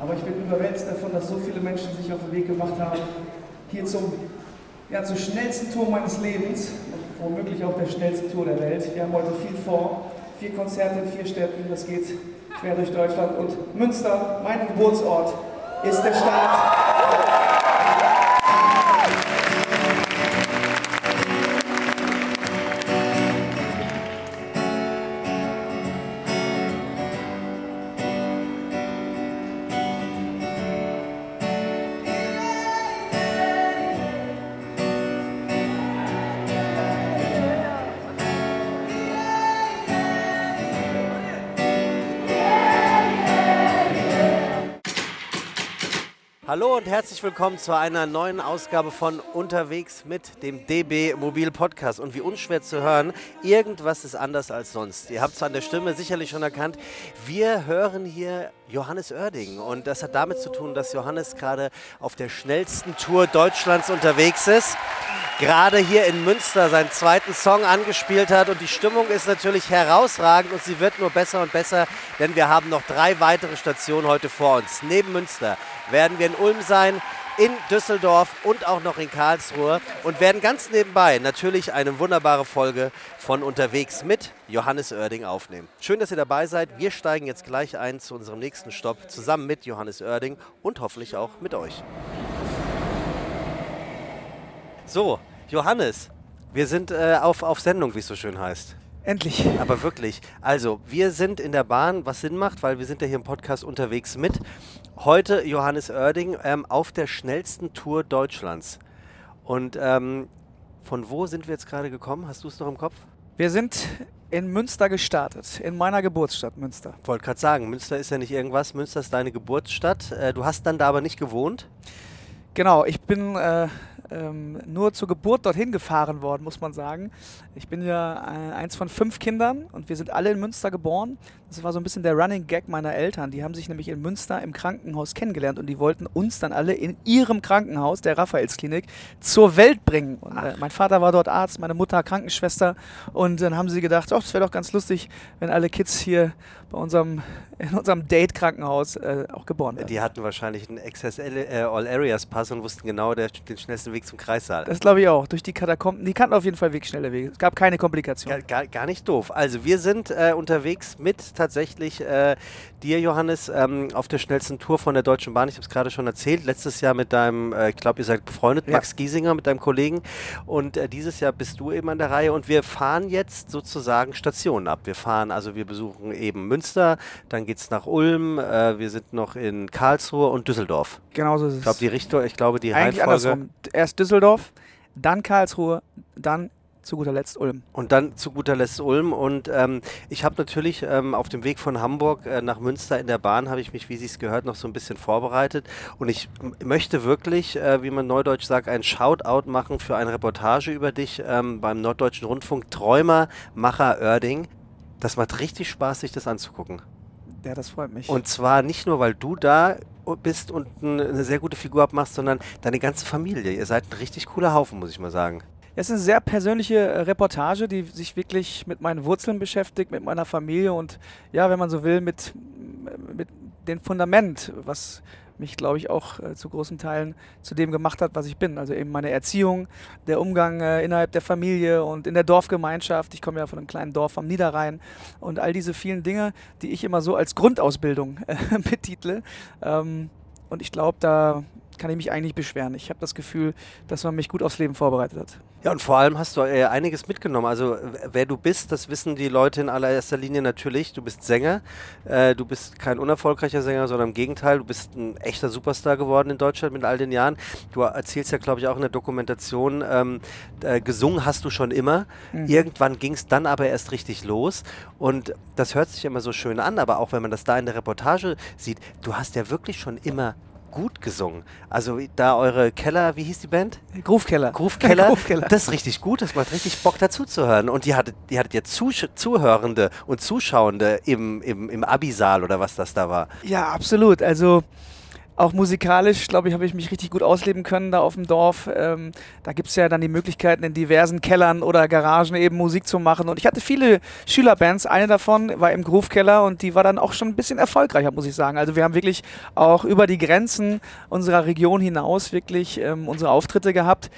Aber ich bin überwältigt davon, dass so viele Menschen sich auf den Weg gemacht haben, hier zum, ja, zur schnellsten Tour meines Lebens, womöglich auch der schnellste Tour der Welt. Wir haben heute viel vor, vier Konzerte in vier Städten, das geht quer durch Deutschland. Und Münster, mein Geburtsort, ist der Start. Hallo und herzlich willkommen zu einer neuen Ausgabe von Unterwegs mit dem DB Mobil Podcast. Und wie unschwer zu hören, irgendwas ist anders als sonst. Ihr habt es an der Stimme sicherlich schon erkannt. Wir hören hier Johannes Oerding. Und das hat damit zu tun, dass Johannes gerade auf der schnellsten Tour Deutschlands unterwegs ist. Gerade hier in Münster seinen zweiten Song angespielt hat. Und die Stimmung ist natürlich herausragend und sie wird nur besser und besser, denn wir haben noch drei weitere Stationen heute vor uns. Neben Münster werden wir in Ulm sein, in Düsseldorf und auch noch in Karlsruhe und werden ganz nebenbei natürlich eine wunderbare Folge von Unterwegs mit Johannes Oerding aufnehmen. Schön, dass ihr dabei seid. Wir steigen jetzt gleich ein zu unserem nächsten Stopp zusammen mit Johannes Oerding und hoffentlich auch mit euch. So, Johannes, wir sind äh, auf, auf Sendung, wie es so schön heißt. Endlich. Aber wirklich. Also, wir sind in der Bahn, was Sinn macht, weil wir sind ja hier im Podcast unterwegs mit. Heute Johannes Oerding ähm, auf der schnellsten Tour Deutschlands. Und ähm, von wo sind wir jetzt gerade gekommen? Hast du es noch im Kopf? Wir sind in Münster gestartet, in meiner Geburtsstadt Münster. Wollte gerade sagen, Münster ist ja nicht irgendwas. Münster ist deine Geburtsstadt. Äh, du hast dann da aber nicht gewohnt. Genau, ich bin äh, ähm, nur zur Geburt dorthin gefahren worden, muss man sagen. Ich bin ja eins von fünf Kindern und wir sind alle in Münster geboren. Das war so ein bisschen der Running Gag meiner Eltern. Die haben sich nämlich in Münster im Krankenhaus kennengelernt und die wollten uns dann alle in ihrem Krankenhaus, der Raphaelsklinik, zur Welt bringen. Und, äh, mein Vater war dort Arzt, meine Mutter Krankenschwester und dann haben sie gedacht, das wäre doch ganz lustig, wenn alle Kids hier bei unserem, in unserem Date-Krankenhaus äh, auch geboren werden. Die hatten wahrscheinlich einen XSL äh, All-Areas-Pass und wussten genau der, den schnellsten Weg zum Kreissaal. Das glaube ich auch. Durch die Katakomben. Die kannten auf jeden Fall wegschnelle Wege. Es gab keine Komplikationen. Gar, gar, gar nicht doof. Also wir sind äh, unterwegs mit tatsächlich äh, dir, Johannes, ähm, auf der schnellsten Tour von der Deutschen Bahn. Ich habe es gerade schon erzählt. Letztes Jahr mit deinem, äh, ich glaube, ihr seid befreundet, ja. Max Giesinger, mit deinem Kollegen. Und äh, dieses Jahr bist du eben an der Reihe. Und wir fahren jetzt sozusagen Stationen ab. Wir fahren, also wir besuchen eben Münster, dann geht es nach Ulm, äh, wir sind noch in Karlsruhe und Düsseldorf. Genau so ist es. Ich glaube, die Richtung, ich glaube, die Eigentlich Reihenfolge... andersrum. Erst Düsseldorf, dann Karlsruhe, dann zu guter Letzt Ulm. Und dann zu guter Letzt Ulm. Und ähm, ich habe natürlich ähm, auf dem Weg von Hamburg äh, nach Münster in der Bahn, habe ich mich, wie Sie es gehört, noch so ein bisschen vorbereitet. Und ich möchte wirklich, äh, wie man neudeutsch sagt, ein Shoutout machen für eine Reportage über dich ähm, beim Norddeutschen Rundfunk Träumer Macher Oerding. Das macht richtig Spaß, sich das anzugucken. Ja, das freut mich. Und zwar nicht nur, weil du da bist und eine sehr gute Figur abmachst, sondern deine ganze Familie. Ihr seid ein richtig cooler Haufen, muss ich mal sagen. Es ist eine sehr persönliche äh, Reportage, die sich wirklich mit meinen Wurzeln beschäftigt, mit meiner Familie und ja, wenn man so will, mit, mit dem Fundament, was mich, glaube ich, auch äh, zu großen Teilen zu dem gemacht hat, was ich bin. Also eben meine Erziehung, der Umgang äh, innerhalb der Familie und in der Dorfgemeinschaft. Ich komme ja von einem kleinen Dorf am Niederrhein und all diese vielen Dinge, die ich immer so als Grundausbildung äh, betitle. Ähm, und ich glaube, da kann ich mich eigentlich beschweren. Ich habe das Gefühl, dass man mich gut aufs Leben vorbereitet hat. Ja, und vor allem hast du äh, einiges mitgenommen. Also wer du bist, das wissen die Leute in allererster Linie natürlich. Du bist Sänger. Äh, du bist kein unerfolgreicher Sänger, sondern im Gegenteil. Du bist ein echter Superstar geworden in Deutschland mit all den Jahren. Du erzählst ja, glaube ich, auch in der Dokumentation, ähm, äh, gesungen hast du schon immer. Mhm. Irgendwann ging es dann aber erst richtig los. Und das hört sich immer so schön an, aber auch wenn man das da in der Reportage sieht, du hast ja wirklich schon immer gut gesungen. Also da eure Keller, wie hieß die Band? Groove-Keller. Groove-Keller. das ist richtig gut, das macht richtig Bock dazu zu hören. Und die hattet, die hattet ja Zusch Zuhörende und Zuschauende im, im, im Abi-Saal oder was das da war. Ja, absolut. Also auch musikalisch, glaube ich, habe ich mich richtig gut ausleben können da auf dem Dorf. Ähm, da gibt es ja dann die Möglichkeiten, in diversen Kellern oder Garagen eben Musik zu machen. Und ich hatte viele Schülerbands. Eine davon war im Groove Keller und die war dann auch schon ein bisschen erfolgreicher, muss ich sagen. Also wir haben wirklich auch über die Grenzen unserer Region hinaus wirklich ähm, unsere Auftritte gehabt.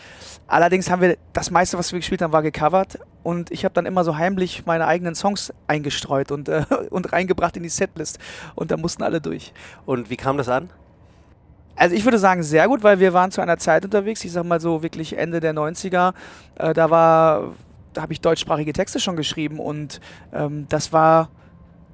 Allerdings haben wir das meiste, was wir gespielt haben, war gecovert. Und ich habe dann immer so heimlich meine eigenen Songs eingestreut und, äh, und reingebracht in die Setlist. Und da mussten alle durch. Und wie kam das an? Also ich würde sagen, sehr gut, weil wir waren zu einer Zeit unterwegs, ich sag mal so wirklich Ende der 90er. Äh, da war, da habe ich deutschsprachige Texte schon geschrieben und ähm, das war,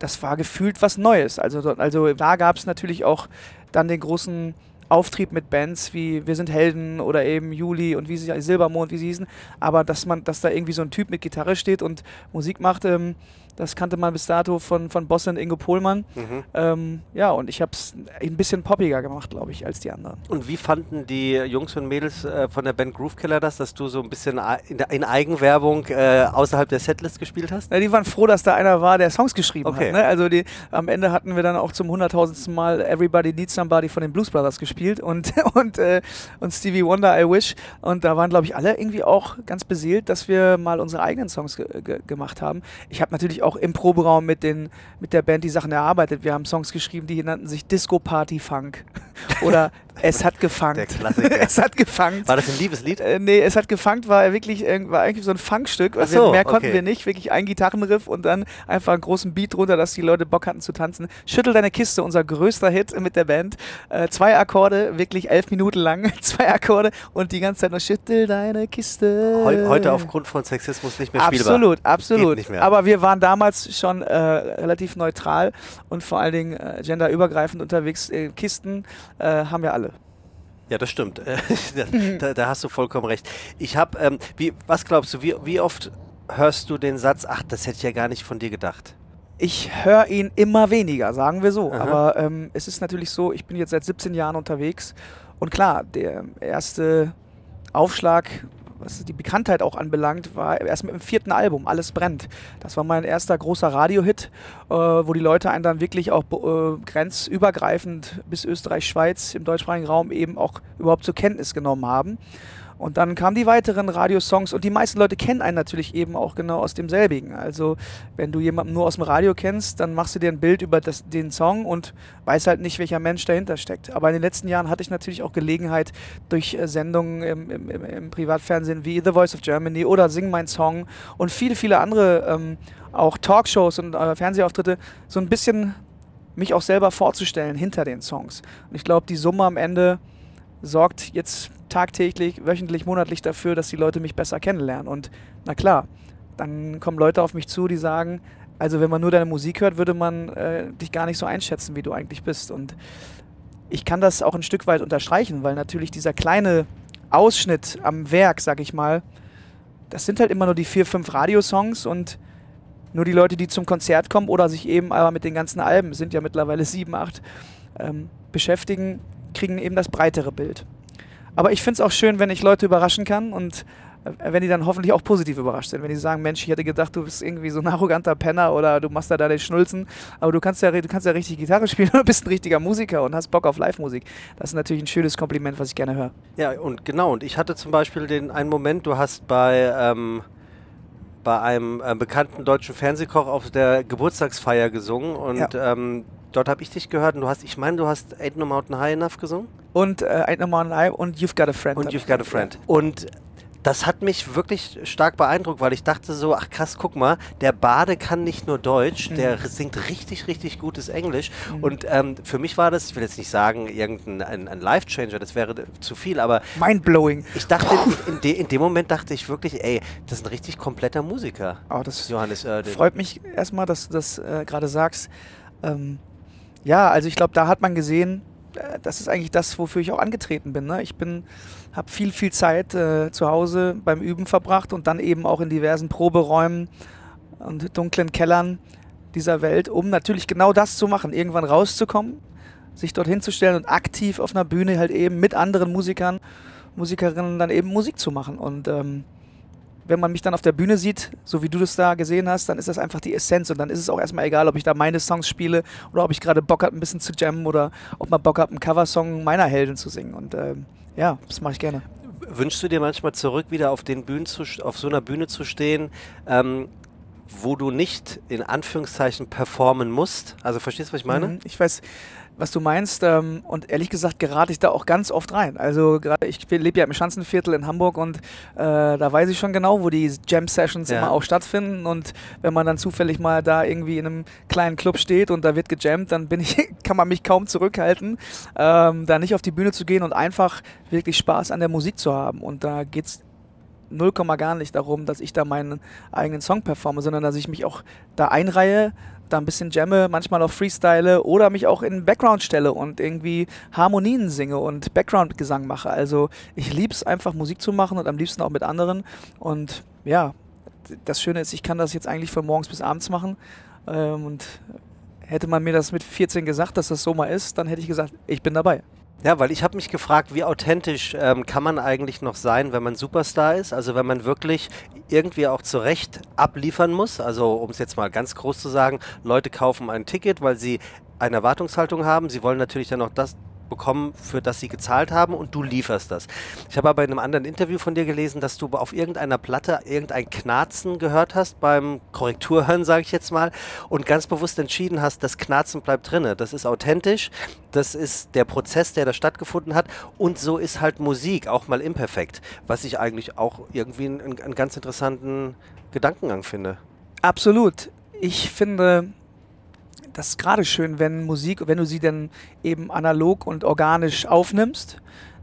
das war gefühlt was Neues. Also, also da gab es natürlich auch dann den großen Auftrieb mit Bands wie Wir sind Helden oder eben Juli und wie sie Silbermond, wie sie hießen. Aber dass man, dass da irgendwie so ein Typ mit Gitarre steht und Musik macht, ähm, das kannte man bis dato von, von und Ingo Pohlmann. Mhm. Ähm, ja, und ich habe es ein bisschen poppiger gemacht, glaube ich, als die anderen. Und wie fanden die Jungs und Mädels äh, von der Band Groove Killer das, dass du so ein bisschen in, in Eigenwerbung äh, außerhalb der Setlist gespielt hast? Ja, die waren froh, dass da einer war, der Songs geschrieben okay. hat. Ne? Also die, am Ende hatten wir dann auch zum hunderttausendsten Mal Everybody Needs Somebody von den Blues Brothers gespielt und, und, äh, und Stevie Wonder, I Wish. Und da waren, glaube ich, alle irgendwie auch ganz beseelt, dass wir mal unsere eigenen Songs ge ge gemacht haben. Ich habe natürlich auch auch im Proberaum mit, den, mit der Band die Sachen erarbeitet. Wir haben Songs geschrieben, die nannten sich Disco Party Funk. Oder Es hat gefangen. Der Klassiker. es hat gefangen. War das ein Liebeslied? Äh, nee, Es hat gefangen war wirklich war eigentlich so ein Funkstück. Also so, mehr konnten okay. wir nicht. Wirklich ein Gitarrenriff und dann einfach einen großen Beat drunter, dass die Leute Bock hatten zu tanzen. Schüttel deine Kiste, unser größter Hit mit der Band. Äh, zwei Akkorde, wirklich elf Minuten lang. zwei Akkorde und die ganze Zeit noch Schüttel deine Kiste. Heu heute aufgrund von Sexismus nicht mehr spielbar. Absolut, absolut. Aber wir waren damals schon äh, relativ neutral und vor allen Dingen äh, genderübergreifend unterwegs. Äh, Kisten äh, haben wir alle. Ja, das stimmt. da, da, hast du vollkommen recht. Ich habe, ähm, wie, was glaubst du, wie, wie oft hörst du den Satz, ach, das hätte ich ja gar nicht von dir gedacht? Ich höre ihn immer weniger, sagen wir so. Aha. Aber ähm, es ist natürlich so, ich bin jetzt seit 17 Jahren unterwegs und klar, der erste Aufschlag was die Bekanntheit auch anbelangt, war erst mit dem vierten Album, Alles brennt. Das war mein erster großer Radiohit, äh, wo die Leute einen dann wirklich auch äh, grenzübergreifend bis Österreich, Schweiz im deutschsprachigen Raum eben auch überhaupt zur Kenntnis genommen haben. Und dann kamen die weiteren Radiosongs und die meisten Leute kennen einen natürlich eben auch genau aus demselbigen. Also wenn du jemanden nur aus dem Radio kennst, dann machst du dir ein Bild über das, den Song und weißt halt nicht, welcher Mensch dahinter steckt. Aber in den letzten Jahren hatte ich natürlich auch Gelegenheit durch äh, Sendungen im, im, im, Privatfernsehen wie The Voice of Germany oder Sing Mein Song und viele, viele andere ähm, auch Talkshows und äh, Fernsehauftritte so ein bisschen mich auch selber vorzustellen hinter den Songs. Und ich glaube, die Summe am Ende sorgt jetzt tagtäglich, wöchentlich, monatlich dafür, dass die Leute mich besser kennenlernen. Und na klar, dann kommen Leute auf mich zu, die sagen, also wenn man nur deine Musik hört, würde man äh, dich gar nicht so einschätzen, wie du eigentlich bist. Und ich kann das auch ein Stück weit unterstreichen, weil natürlich dieser kleine Ausschnitt am Werk, sag ich mal, das sind halt immer nur die vier, fünf Radiosongs und nur die Leute, die zum Konzert kommen oder sich eben aber mit den ganzen Alben, sind ja mittlerweile sieben, acht, ähm, beschäftigen, kriegen eben das breitere Bild. Aber ich finde es auch schön, wenn ich Leute überraschen kann und äh, wenn die dann hoffentlich auch positiv überrascht sind. Wenn die sagen, Mensch, ich hätte gedacht, du bist irgendwie so ein arroganter Penner oder du machst da deine Schnulzen, aber du kannst ja, du kannst ja richtig Gitarre spielen und bist ein richtiger Musiker und hast Bock auf Live-Musik. Das ist natürlich ein schönes Kompliment, was ich gerne höre. Ja, und genau. Und ich hatte zum Beispiel den einen Moment, du hast bei, ähm, bei einem äh, bekannten deutschen Fernsehkoch auf der Geburtstagsfeier gesungen und ja. ähm, dort habe ich dich gehört und du hast, ich meine, du hast Ain't No Mountain High Enough gesungen? Und äh, Ain't No Mountain High und You've Got a Friend. Und You've Got a Friend. Und das hat mich wirklich stark beeindruckt, weil ich dachte so, ach krass, guck mal, der Bade kann nicht nur Deutsch, mhm. der singt richtig, richtig gutes Englisch. Mhm. Und ähm, für mich war das, ich will jetzt nicht sagen, irgendein ein, ein Life-Changer, das wäre zu viel, aber... Mindblowing. Ich dachte, in, de, in, dem Moment dachte ich wirklich, ey, das ist ein richtig kompletter Musiker. Oh, das Johannes Oerding. Freut mich erstmal, dass du das äh, gerade sagst. Ähm, ja, also ich glaube, da hat man gesehen, das ist eigentlich das, wofür ich auch angetreten bin. Ne? Ich bin, habe viel, viel Zeit äh, zu Hause beim Üben verbracht und dann eben auch in diversen Proberäumen und dunklen Kellern dieser Welt, um natürlich genau das zu machen, irgendwann rauszukommen, sich dorthin zu stellen und aktiv auf einer Bühne halt eben mit anderen Musikern, Musikerinnen dann eben Musik zu machen. Und ähm, wenn man mich dann auf der Bühne sieht, so wie du das da gesehen hast, dann ist das einfach die Essenz und dann ist es auch erstmal egal, ob ich da meine Songs spiele oder ob ich gerade Bock habe, ein bisschen zu jammen oder ob man Bock hat, einen Coversong meiner Heldin zu singen. Und ähm, ja, das mache ich gerne. Wünschst du dir manchmal zurück, wieder auf, den Bühnen zu, auf so einer Bühne zu stehen, ähm, wo du nicht in Anführungszeichen performen musst? Also verstehst du, was ich meine? Mhm, ich weiß, was du meinst. Ähm, und ehrlich gesagt gerate ich da auch ganz oft rein. Also gerade ich lebe ja im Schanzenviertel in Hamburg und äh, da weiß ich schon genau, wo die Jam-Sessions ja. immer auch stattfinden. Und wenn man dann zufällig mal da irgendwie in einem kleinen Club steht und da wird gejammt, dann bin ich, kann man mich kaum zurückhalten, ähm, da nicht auf die Bühne zu gehen und einfach wirklich Spaß an der Musik zu haben. Und da geht es null Komma gar nicht darum, dass ich da meinen eigenen Song performe, sondern dass ich mich auch da einreihe, da ein bisschen jamme, manchmal auch freestyle oder mich auch in Background stelle und irgendwie Harmonien singe und Background-Gesang mache. Also ich liebe es einfach Musik zu machen und am liebsten auch mit anderen. Und ja, das Schöne ist, ich kann das jetzt eigentlich von morgens bis abends machen. Ähm, und hätte man mir das mit 14 gesagt, dass das so mal ist, dann hätte ich gesagt, ich bin dabei. Ja, weil ich habe mich gefragt, wie authentisch ähm, kann man eigentlich noch sein, wenn man Superstar ist? Also wenn man wirklich irgendwie auch zurecht abliefern muss. Also um es jetzt mal ganz groß zu sagen, Leute kaufen ein Ticket, weil sie eine Erwartungshaltung haben. Sie wollen natürlich dann auch das, bekommen, für das sie gezahlt haben und du lieferst das. Ich habe aber in einem anderen Interview von dir gelesen, dass du auf irgendeiner Platte irgendein Knarzen gehört hast beim Korrekturhören, sage ich jetzt mal, und ganz bewusst entschieden hast, das Knarzen bleibt drinne. Das ist authentisch, das ist der Prozess, der da stattgefunden hat und so ist halt Musik auch mal imperfekt, was ich eigentlich auch irgendwie einen, einen ganz interessanten Gedankengang finde. Absolut. Ich finde, das ist gerade schön, wenn Musik, wenn du sie dann eben analog und organisch aufnimmst,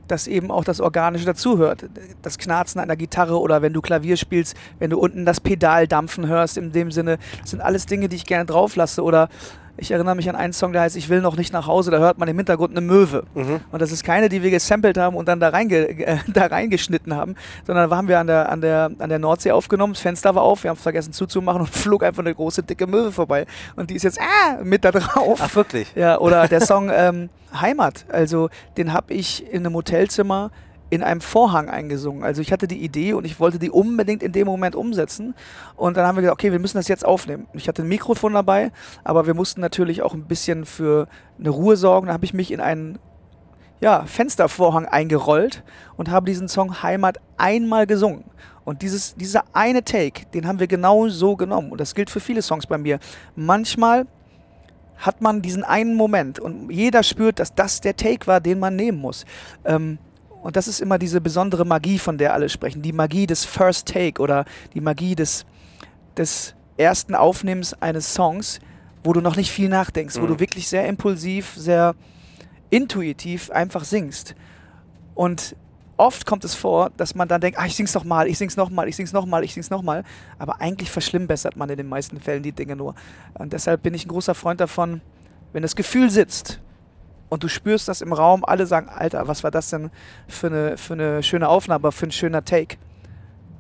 dass eben auch das Organische dazuhört. Das Knarzen einer Gitarre oder wenn du Klavier spielst, wenn du unten das Pedal dampfen hörst, in dem Sinne, das sind alles Dinge, die ich gerne drauf lasse. Oder ich erinnere mich an einen Song, der heißt Ich will noch nicht nach Hause, da hört man im Hintergrund eine Möwe. Mhm. Und das ist keine, die wir gesampelt haben und dann da, reinge äh, da reingeschnitten haben, sondern da haben wir an der, an, der, an der Nordsee aufgenommen, das Fenster war auf, wir haben es vergessen zuzumachen und flog einfach eine große, dicke Möwe vorbei. Und die ist jetzt äh, mit da drauf. Ach, wirklich? Ja, oder der Song ähm, Heimat, also den habe ich in einem Hotelzimmer in einem Vorhang eingesungen. Also ich hatte die Idee und ich wollte die unbedingt in dem Moment umsetzen. Und dann haben wir gesagt, okay, wir müssen das jetzt aufnehmen. Ich hatte ein Mikrofon dabei, aber wir mussten natürlich auch ein bisschen für eine Ruhe sorgen. Da habe ich mich in einen ja, Fenstervorhang eingerollt und habe diesen Song Heimat einmal gesungen. Und dieses, dieser eine Take, den haben wir genau so genommen. Und das gilt für viele Songs bei mir. Manchmal hat man diesen einen Moment und jeder spürt, dass das der Take war, den man nehmen muss. Ähm, und das ist immer diese besondere Magie, von der alle sprechen. Die Magie des First Take oder die Magie des, des ersten Aufnehmens eines Songs, wo du noch nicht viel nachdenkst, mhm. wo du wirklich sehr impulsiv, sehr intuitiv einfach singst. Und oft kommt es vor, dass man dann denkt, ah, ich sing's noch mal, ich sing's noch mal, ich sing's noch mal, ich sing's noch mal. Aber eigentlich verschlimmbessert man in den meisten Fällen die Dinge nur. Und deshalb bin ich ein großer Freund davon, wenn das Gefühl sitzt, und du spürst das im Raum, alle sagen, Alter, was war das denn für eine, für eine schöne Aufnahme, für ein schöner Take,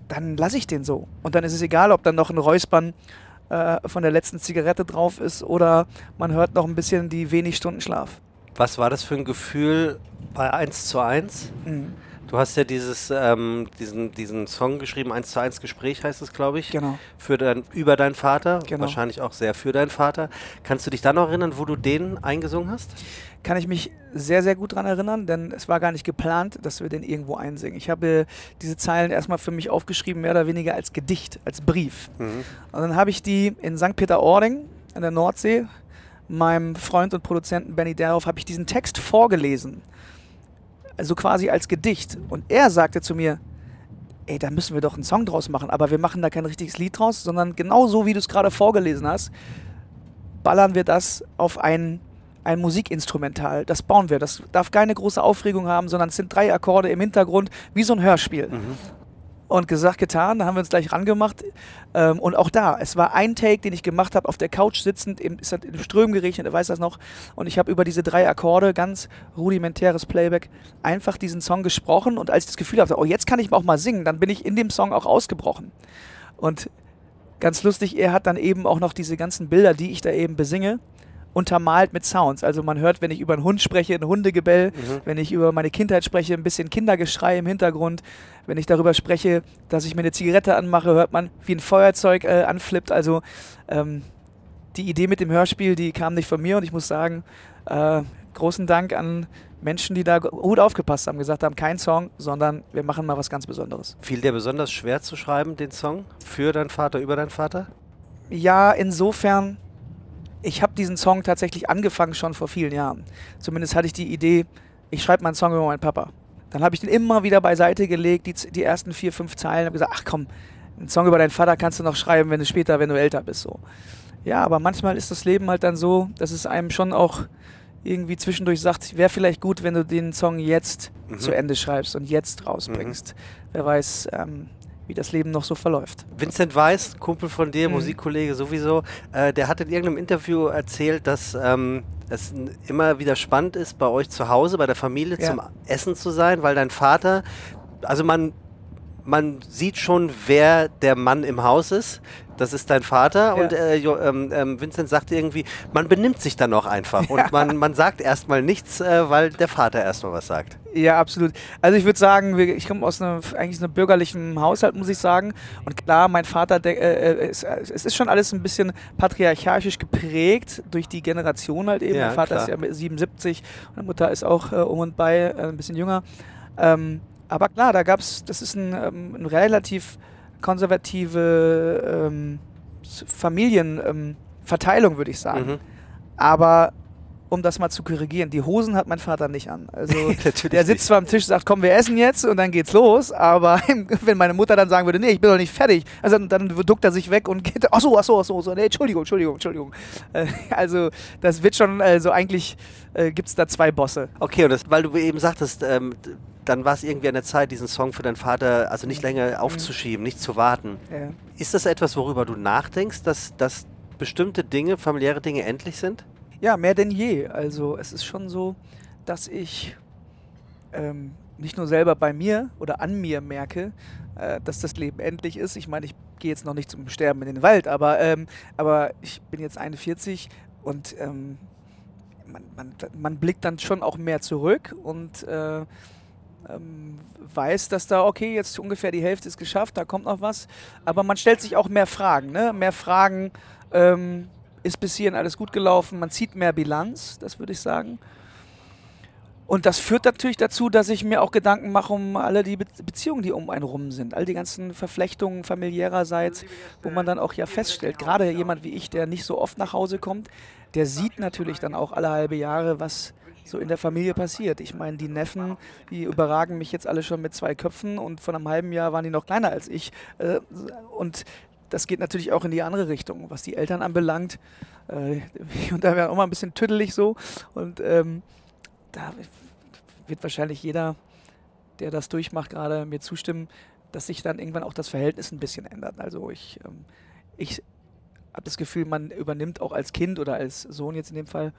dann lasse ich den so. Und dann ist es egal, ob dann noch ein Räuspern äh, von der letzten Zigarette drauf ist oder man hört noch ein bisschen die wenig Stunden Schlaf. Was war das für ein Gefühl bei 1 zu 1? Mhm. Du hast ja dieses, ähm, diesen, diesen Song geschrieben, 1 zu 1 Gespräch heißt es, glaube ich. Genau. Für dein, über deinen Vater. Genau. Wahrscheinlich auch sehr für deinen Vater. Kannst du dich da noch erinnern, wo du den eingesungen hast? kann ich mich sehr, sehr gut daran erinnern, denn es war gar nicht geplant, dass wir den irgendwo einsingen. Ich habe diese Zeilen erstmal für mich aufgeschrieben, mehr oder weniger als Gedicht, als Brief. Mhm. Und dann habe ich die in St. Peter-Ording an der Nordsee, meinem Freund und Produzenten Benny Derhoff, habe ich diesen Text vorgelesen. Also quasi als Gedicht. Und er sagte zu mir, ey, da müssen wir doch einen Song draus machen, aber wir machen da kein richtiges Lied draus, sondern genau so, wie du es gerade vorgelesen hast, ballern wir das auf einen ein Musikinstrumental. Das bauen wir. Das darf keine große Aufregung haben, sondern es sind drei Akkorde im Hintergrund, wie so ein Hörspiel. Mhm. Und gesagt, getan, da haben wir uns gleich rangemacht. Ähm, und auch da, es war ein Take, den ich gemacht habe, auf der Couch sitzend, im, es hat im Strömen geregnet, er weiß das noch. Und ich habe über diese drei Akkorde, ganz rudimentäres Playback, einfach diesen Song gesprochen. Und als ich das Gefühl hatte, oh, jetzt kann ich auch mal singen, dann bin ich in dem Song auch ausgebrochen. Und ganz lustig, er hat dann eben auch noch diese ganzen Bilder, die ich da eben besinge, untermalt mit Sounds. Also man hört, wenn ich über einen Hund spreche, ein Hundegebell, mhm. wenn ich über meine Kindheit spreche, ein bisschen Kindergeschrei im Hintergrund. Wenn ich darüber spreche, dass ich mir eine Zigarette anmache, hört man, wie ein Feuerzeug äh, anflippt. Also ähm, die Idee mit dem Hörspiel, die kam nicht von mir und ich muss sagen, äh, großen Dank an Menschen, die da gut aufgepasst haben, gesagt haben, kein Song, sondern wir machen mal was ganz Besonderes. Fiel dir besonders schwer zu schreiben, den Song für deinen Vater, über deinen Vater? Ja, insofern, ich habe diesen Song tatsächlich angefangen schon vor vielen Jahren. Zumindest hatte ich die Idee, ich schreibe mal einen Song über meinen Papa. Dann habe ich den immer wieder beiseite gelegt, die, die ersten vier, fünf Zeilen, habe gesagt, ach komm, einen Song über deinen Vater kannst du noch schreiben, wenn du später, wenn du älter bist. So. Ja, aber manchmal ist das Leben halt dann so, dass es einem schon auch irgendwie zwischendurch sagt, wäre vielleicht gut, wenn du den Song jetzt mhm. zu Ende schreibst und jetzt rausbringst. Mhm. Wer weiß, ähm, wie das Leben noch so verläuft. Vincent Weiss, Kumpel von dir, mhm. Musikkollege sowieso, äh, der hat in irgendeinem Interview erzählt, dass ähm, es immer wieder spannend ist, bei euch zu Hause, bei der Familie ja. zum Essen zu sein, weil dein Vater, also man man sieht schon, wer der Mann im Haus ist das ist dein Vater. Ja. Und äh, ähm, ähm, Vincent sagte irgendwie, man benimmt sich dann auch einfach. Und man, man sagt erstmal nichts, äh, weil der Vater erstmal was sagt. Ja, absolut. Also ich würde sagen, ich komme aus einem eigentlich einem bürgerlichen Haushalt, muss ich sagen. Und klar, mein Vater, der, äh, es, äh, es, ist schon alles ein bisschen patriarchalisch geprägt durch die Generation halt eben. Ja, mein Vater klar. ist ja 77 und meine Mutter ist auch äh, um und bei äh, ein bisschen jünger. Ähm, aber klar, da gab es, das ist ein, ähm, ein relativ konservative ähm, Familienverteilung, ähm, würde ich sagen. Mhm. Aber um das mal zu korrigieren, die Hosen hat mein Vater nicht an. Also der sitzt zwar am Tisch, sagt, komm, wir essen jetzt und dann geht's los, aber wenn meine Mutter dann sagen würde, nee, ich bin doch nicht fertig, also dann, dann duckt er sich weg und geht, ach so, ach so, ach so, so nee, Entschuldigung, Entschuldigung, Entschuldigung. Äh, also das wird schon, also eigentlich äh, gibt es da zwei Bosse. Okay, und das, weil du eben sagtest, ähm, dann war es irgendwie an der Zeit, diesen Song für deinen Vater also nicht länger mhm. aufzuschieben, nicht zu warten. Ja. Ist das etwas, worüber du nachdenkst, dass, dass bestimmte Dinge, familiäre Dinge endlich sind? Ja, mehr denn je. Also es ist schon so, dass ich ähm, nicht nur selber bei mir oder an mir merke, äh, dass das Leben endlich ist. Ich meine, ich gehe jetzt noch nicht zum Sterben in den Wald, aber, ähm, aber ich bin jetzt 41 und ähm, man, man, man, blickt dann schon auch mehr zurück und äh, ähm, weiß, dass da, okay, jetzt ungefähr die Hälfte ist geschafft, da kommt noch was. Aber man stellt sich auch mehr Fragen, ne? Mehr Fragen, ähm, ist bis hierhin alles gut gelaufen, man zieht mehr Bilanz, das würde ich sagen. Und das führt natürlich dazu, dass ich mir auch Gedanken mache um alle die Be Beziehungen, die um einen rum sind. All die ganzen Verflechtungen familiärerseits, wo man dann auch ja feststellt, gerade jemand wie ich, der nicht so oft nach Hause kommt, der sieht natürlich dann auch alle halbe Jahre, was so in der Familie passiert. Ich meine, die Neffen, die überragen mich jetzt alle schon mit zwei Köpfen und vor einem halben Jahr waren die noch kleiner als ich. Äh, und das geht natürlich auch in die andere Richtung, was die Eltern anbelangt. Äh, und da wäre auch mal ein bisschen tüdelig so. Und ähm, da wird wahrscheinlich jeder, der das durchmacht, gerade mir zustimmen, dass sich dann irgendwann auch das Verhältnis ein bisschen ändert. Also ich, ähm, ich habe das Gefühl, man übernimmt auch als Kind oder als Sohn jetzt in dem Fall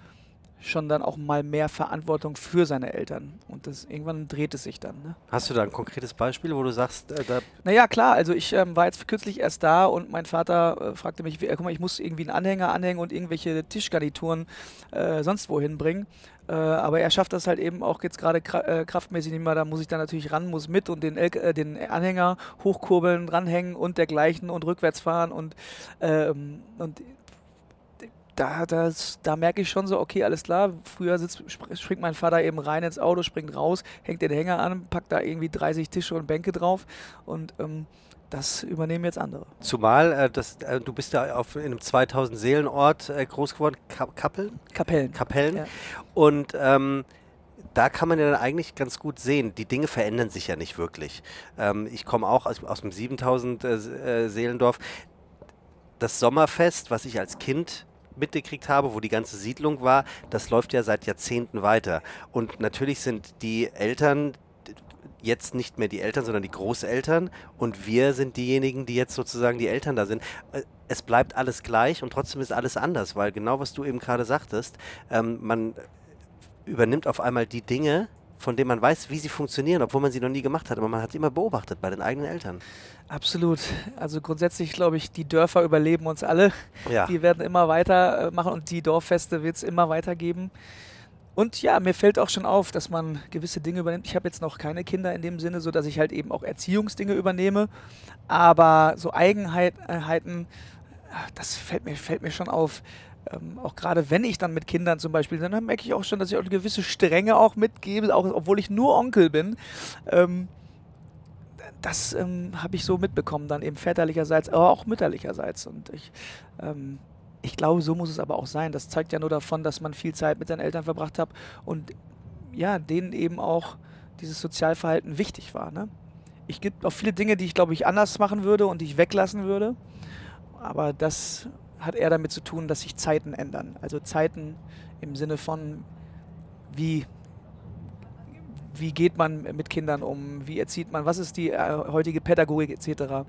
schon dann auch mal mehr Verantwortung für seine Eltern. Und das irgendwann dreht es sich dann. Ne? Hast du da ein konkretes Beispiel, wo du sagst, äh, da Naja, klar, also ich ähm, war jetzt kürzlich erst da und mein Vater äh, fragte mich, wie, äh, guck mal, ich muss irgendwie einen Anhänger anhängen und irgendwelche Tischgarnituren äh, sonst wohin bringen. Äh, aber er schafft das halt eben auch jetzt gerade äh, kraftmäßig nicht mehr. Da muss ich dann natürlich ran, muss mit und den, äh, den Anhänger hochkurbeln, ranhängen und dergleichen und rückwärts fahren und, ähm, und da, das, da merke ich schon so, okay, alles klar. Früher sitzt, springt mein Vater eben rein ins Auto, springt raus, hängt den Hänger an, packt da irgendwie 30 Tische und Bänke drauf und ähm, das übernehmen jetzt andere. Zumal äh, das, äh, du bist ja auf in einem 2000 Seelenort äh, groß geworden, Ka Kappeln? Kapellen. Kapellen. Ja. Und ähm, da kann man ja dann eigentlich ganz gut sehen, die Dinge verändern sich ja nicht wirklich. Ähm, ich komme auch aus, aus dem 7000 äh, äh, Seelendorf. Das Sommerfest, was ich als Kind mitgekriegt habe, wo die ganze Siedlung war, das läuft ja seit Jahrzehnten weiter. Und natürlich sind die Eltern jetzt nicht mehr die Eltern, sondern die Großeltern und wir sind diejenigen, die jetzt sozusagen die Eltern da sind. Äh, es bleibt alles gleich und trotzdem ist alles anders, weil genau was du eben gerade sagtest, ähm, man übernimmt auf einmal die Dinge, von denen man weiß, wie sie funktionieren, obwohl man sie noch nie gemacht hat. Aber man hat sie immer beobachtet bei den eigenen Eltern. Absolut. Also grundsätzlich glaube ich, die Dörfer überleben uns alle. Ja. Die werden immer weiter äh, machen und die Dorffeste wird es immer weiter geben. Und ja, mir fällt auch schon auf, dass man gewisse Dinge übernimmt. Ich habe jetzt noch keine Kinder in dem Sinne, so dass ich halt eben auch Erziehungsdinge übernehme. Aber so Eigenheiten, das fällt mir, fällt mir schon auf. Ähm, auch gerade wenn ich dann mit Kindern zum Beispiel, dann merke ich auch schon, dass ich auch eine gewisse Strenge auch mitgebe, auch obwohl ich nur Onkel bin. Ähm, das ähm, habe ich so mitbekommen, dann eben väterlicherseits, aber auch mütterlicherseits. Und ich, ähm, ich glaube, so muss es aber auch sein. Das zeigt ja nur davon, dass man viel Zeit mit seinen Eltern verbracht hat und ja, denen eben auch dieses Sozialverhalten wichtig war. Ne? Ich gibt auch viele Dinge, die ich glaube ich anders machen würde und die ich weglassen würde. Aber das hat eher damit zu tun, dass sich Zeiten ändern. Also Zeiten im Sinne von, wie, wie geht man mit Kindern um, wie erzieht man, was ist die äh, heutige Pädagogik etc.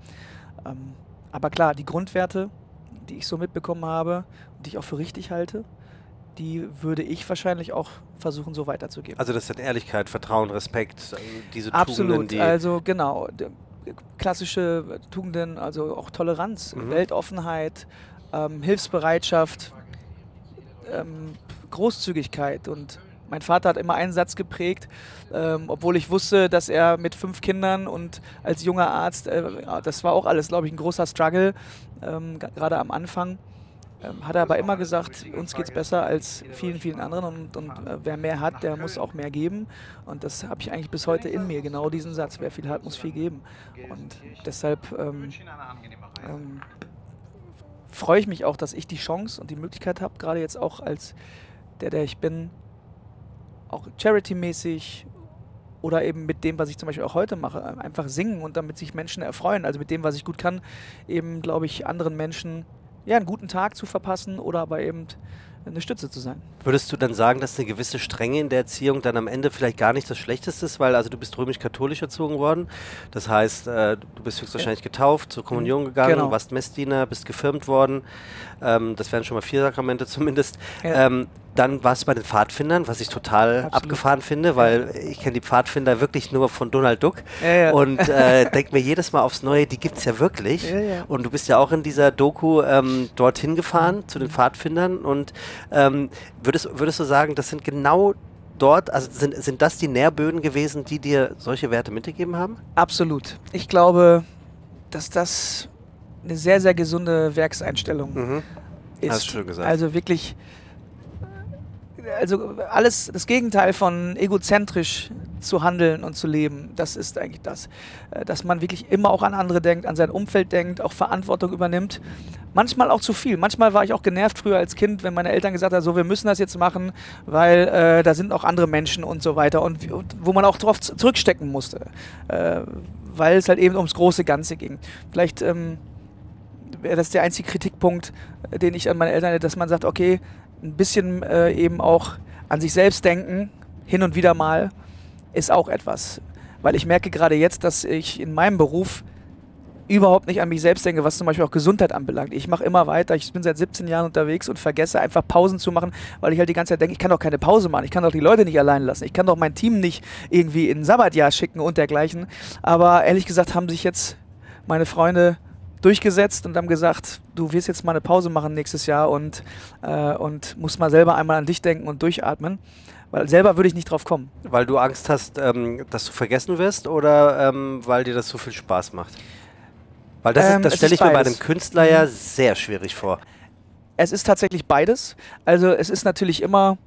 Ähm, aber klar, die Grundwerte, die ich so mitbekommen habe und die ich auch für richtig halte, die würde ich wahrscheinlich auch versuchen, so weiterzugeben. Also das sind Ehrlichkeit, Vertrauen, Respekt, äh, diese Absolut, Tugenden, die also genau. Klassische Tugenden, also auch Toleranz, Mhm. Weltoffenheit, ähm, Hilfsbereitschaft, ähm, Großzügigkeit. Und mein Vater hat immer einen Satz geprägt, ähm, obwohl ich wusste, dass er mit fünf Kindern und als junger Arzt, äh, das war auch alles, glaube ich, ein großer Struggle, ähm, gerade am Anfang. Ähm, hat er aber immer gesagt, uns geht es besser als vielen, vielen anderen und, und äh, wer mehr hat, der muss auch mehr geben. Und das habe ich eigentlich bis heute in mir, genau diesen Satz, wer viel hat, muss viel geben. Und deshalb ähm, ähm, freue ich mich auch, dass ich die Chance und die Möglichkeit habe, gerade jetzt auch als der, der ich bin, auch charity-mäßig oder eben mit dem, was ich zum Beispiel auch heute mache, äh, einfach singen und damit sich Menschen erfreuen. Also mit dem, was ich gut kann, eben, glaube ich, anderen Menschen ja, einen guten Tag zu verpassen oder aber eben eine Stütze zu sein. Würdest du dann sagen, dass eine gewisse Strenge in der Erziehung dann am Ende vielleicht gar nicht das Schlechteste ist, weil also du bist römisch-katholisch erzogen worden, das heißt, äh, du bist höchstwahrscheinlich getauft, zur Kommunion gegangen, Genau. warst Messdiener, bist gefirmt worden, ähm, das wären schon mal vier Sakramente zumindest. Ja. Ähm, dann warst du bei den Pfadfindern, was ich total Absolut. abgefahren finde, weil ich kenne die Pfadfinder wirklich nur von Donald Duck Ja, ja. und äh, denke mir jedes Mal aufs Neue, die gibt es ja wirklich. Ja. Und du bist ja auch in dieser Doku ähm, dorthin gefahren, zu den Pfadfindern. Und ähm, würdest, würdest du sagen, das sind genau dort, also sind, sind das die Nährböden gewesen, die dir solche Werte mitgegeben haben? Absolut. Ich glaube, dass das eine sehr, sehr gesunde Werkseinstellung Mhm. ist. Hast du schön gesagt. Also wirklich, also alles das Gegenteil von egozentrisch zu handeln und zu leben, das ist eigentlich das. Äh, Dass man wirklich immer auch an andere denkt, an sein Umfeld denkt, auch Verantwortung übernimmt. Manchmal auch zu viel. Manchmal war ich auch genervt früher als Kind, wenn meine Eltern gesagt haben, so wir müssen das jetzt machen, weil äh, da sind auch andere Menschen und so weiter. Und, und wo man auch drauf zurückstecken musste. Äh, weil es halt eben ums große Ganze ging. Vielleicht ähm, wäre das der einzige Kritikpunkt, äh, den ich an meine Eltern hätte, dass man sagt, okay, ein bisschen äh, eben auch an sich selbst denken, hin und wieder mal, ist auch etwas. Weil ich merke gerade jetzt, dass ich in meinem Beruf überhaupt nicht an mich selbst denke, was zum Beispiel auch Gesundheit anbelangt. Ich mache immer weiter, ich bin seit 17 Jahren unterwegs und vergesse einfach Pausen zu machen, weil ich halt die ganze Zeit denke, ich kann doch keine Pause machen, ich kann doch die Leute nicht allein lassen, ich kann doch mein Team nicht irgendwie in ein Sabbatjahr schicken und dergleichen. Aber ehrlich gesagt haben sich jetzt meine Freunde durchgesetzt und haben gesagt, du wirst jetzt mal eine Pause machen nächstes Jahr und, äh, und musst mal selber einmal an dich denken und durchatmen. Weil selber würde ich nicht drauf kommen. Weil du Angst hast, ähm, dass du vergessen wirst oder ähm, weil dir das so viel Spaß macht? Weil das, Ähm, ist, das stelle ich mir bei einem Künstler ja sehr schwierig vor. Es ist tatsächlich beides. Also es ist natürlich immer,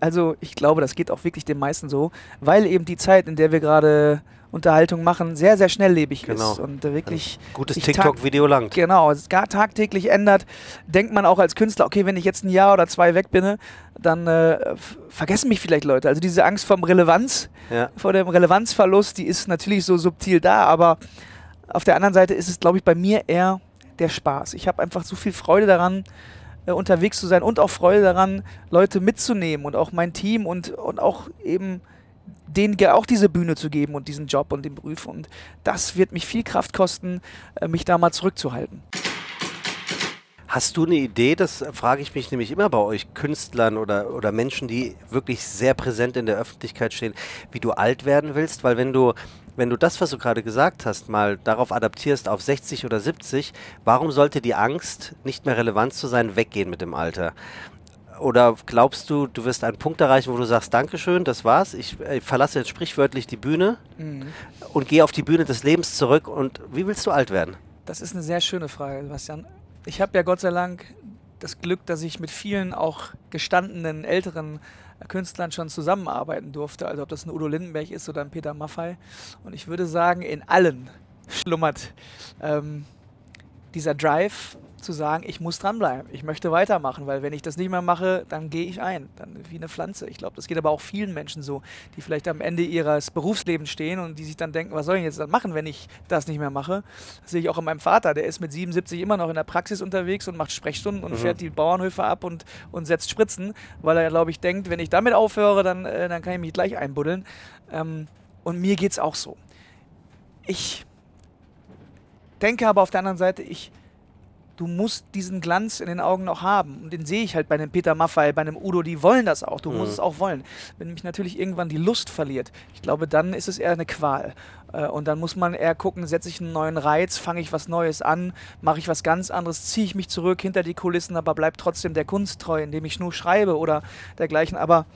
also ich glaube, das geht auch wirklich den meisten so, weil eben die Zeit, in der wir gerade Unterhaltung machen, sehr, sehr schnelllebig Genau. ist und äh, wirklich Gutes sich tag- TikTok-Video lang. Genau, es gar tagtäglich ändert, denkt man auch als Künstler, okay, wenn ich jetzt ein Jahr oder zwei weg bin, dann äh, vergessen mich vielleicht Leute. Also diese Angst vom Relevanz, Ja. vor dem Relevanzverlust, die ist natürlich so subtil da, aber auf der anderen Seite ist es, glaube ich, bei mir eher der Spaß. Ich habe einfach so viel Freude daran, äh, unterwegs zu sein und auch Freude daran, Leute mitzunehmen und auch mein Team und, und auch eben denen auch diese Bühne zu geben und diesen Job und den Beruf. Und das wird mich viel Kraft kosten, äh, mich da mal zurückzuhalten. Hast du eine Idee, das frage ich mich nämlich immer bei euch Künstlern oder, oder Menschen, die wirklich sehr präsent in der Öffentlichkeit stehen, wie du alt werden willst? Weil wenn du, wenn du das, was du gerade gesagt hast, mal darauf adaptierst auf 60 oder 70, warum sollte die Angst, nicht mehr relevant zu sein, weggehen mit dem Alter? Oder glaubst du, du wirst einen Punkt erreichen, wo du sagst, Dankeschön, das war's, ich, ich äh, verlasse jetzt sprichwörtlich die Bühne mhm. und gehe auf die Bühne des Lebens zurück und wie willst du alt werden? Das ist eine sehr schöne Frage, Sebastian ich habe ja Gott sei Dank das Glück, dass ich mit vielen auch gestandenen älteren Künstlern schon zusammenarbeiten durfte. Also ob das ein Udo Lindenberg ist oder ein Peter Maffei. Und ich würde sagen, in allen schlummert ähm, dieser Drive, zu sagen, ich muss dranbleiben, ich möchte weitermachen, weil wenn ich das nicht mehr mache, dann gehe ich ein, dann wie eine Pflanze. Ich glaube, das geht aber auch vielen Menschen so, die vielleicht am Ende ihres Berufslebens stehen und die sich dann denken, was soll ich jetzt dann machen, wenn ich das nicht mehr mache. Das sehe ich auch an meinem Vater, der ist mit 77 immer noch in der Praxis unterwegs und macht Sprechstunden und mhm. fährt die Bauernhöfe ab und, und setzt Spritzen, weil er, glaube ich, denkt, wenn ich damit aufhöre, dann, äh, dann kann ich mich gleich einbuddeln. Ähm, und mir geht es auch so. Ich denke aber auf der anderen Seite, ich du musst diesen Glanz in den Augen noch haben. Und den sehe ich halt bei einem Peter Maffay, bei einem Udo, die wollen das auch. Du mhm. musst es auch wollen. Wenn mich natürlich irgendwann die Lust verliert, ich glaube, dann ist es eher eine Qual. Äh, und dann muss man eher gucken, setze ich einen neuen Reiz, fange ich was Neues an, mache ich was ganz anderes, ziehe ich mich zurück hinter die Kulissen, aber bleib trotzdem der Kunst treu, indem ich nur schreibe oder dergleichen. Aber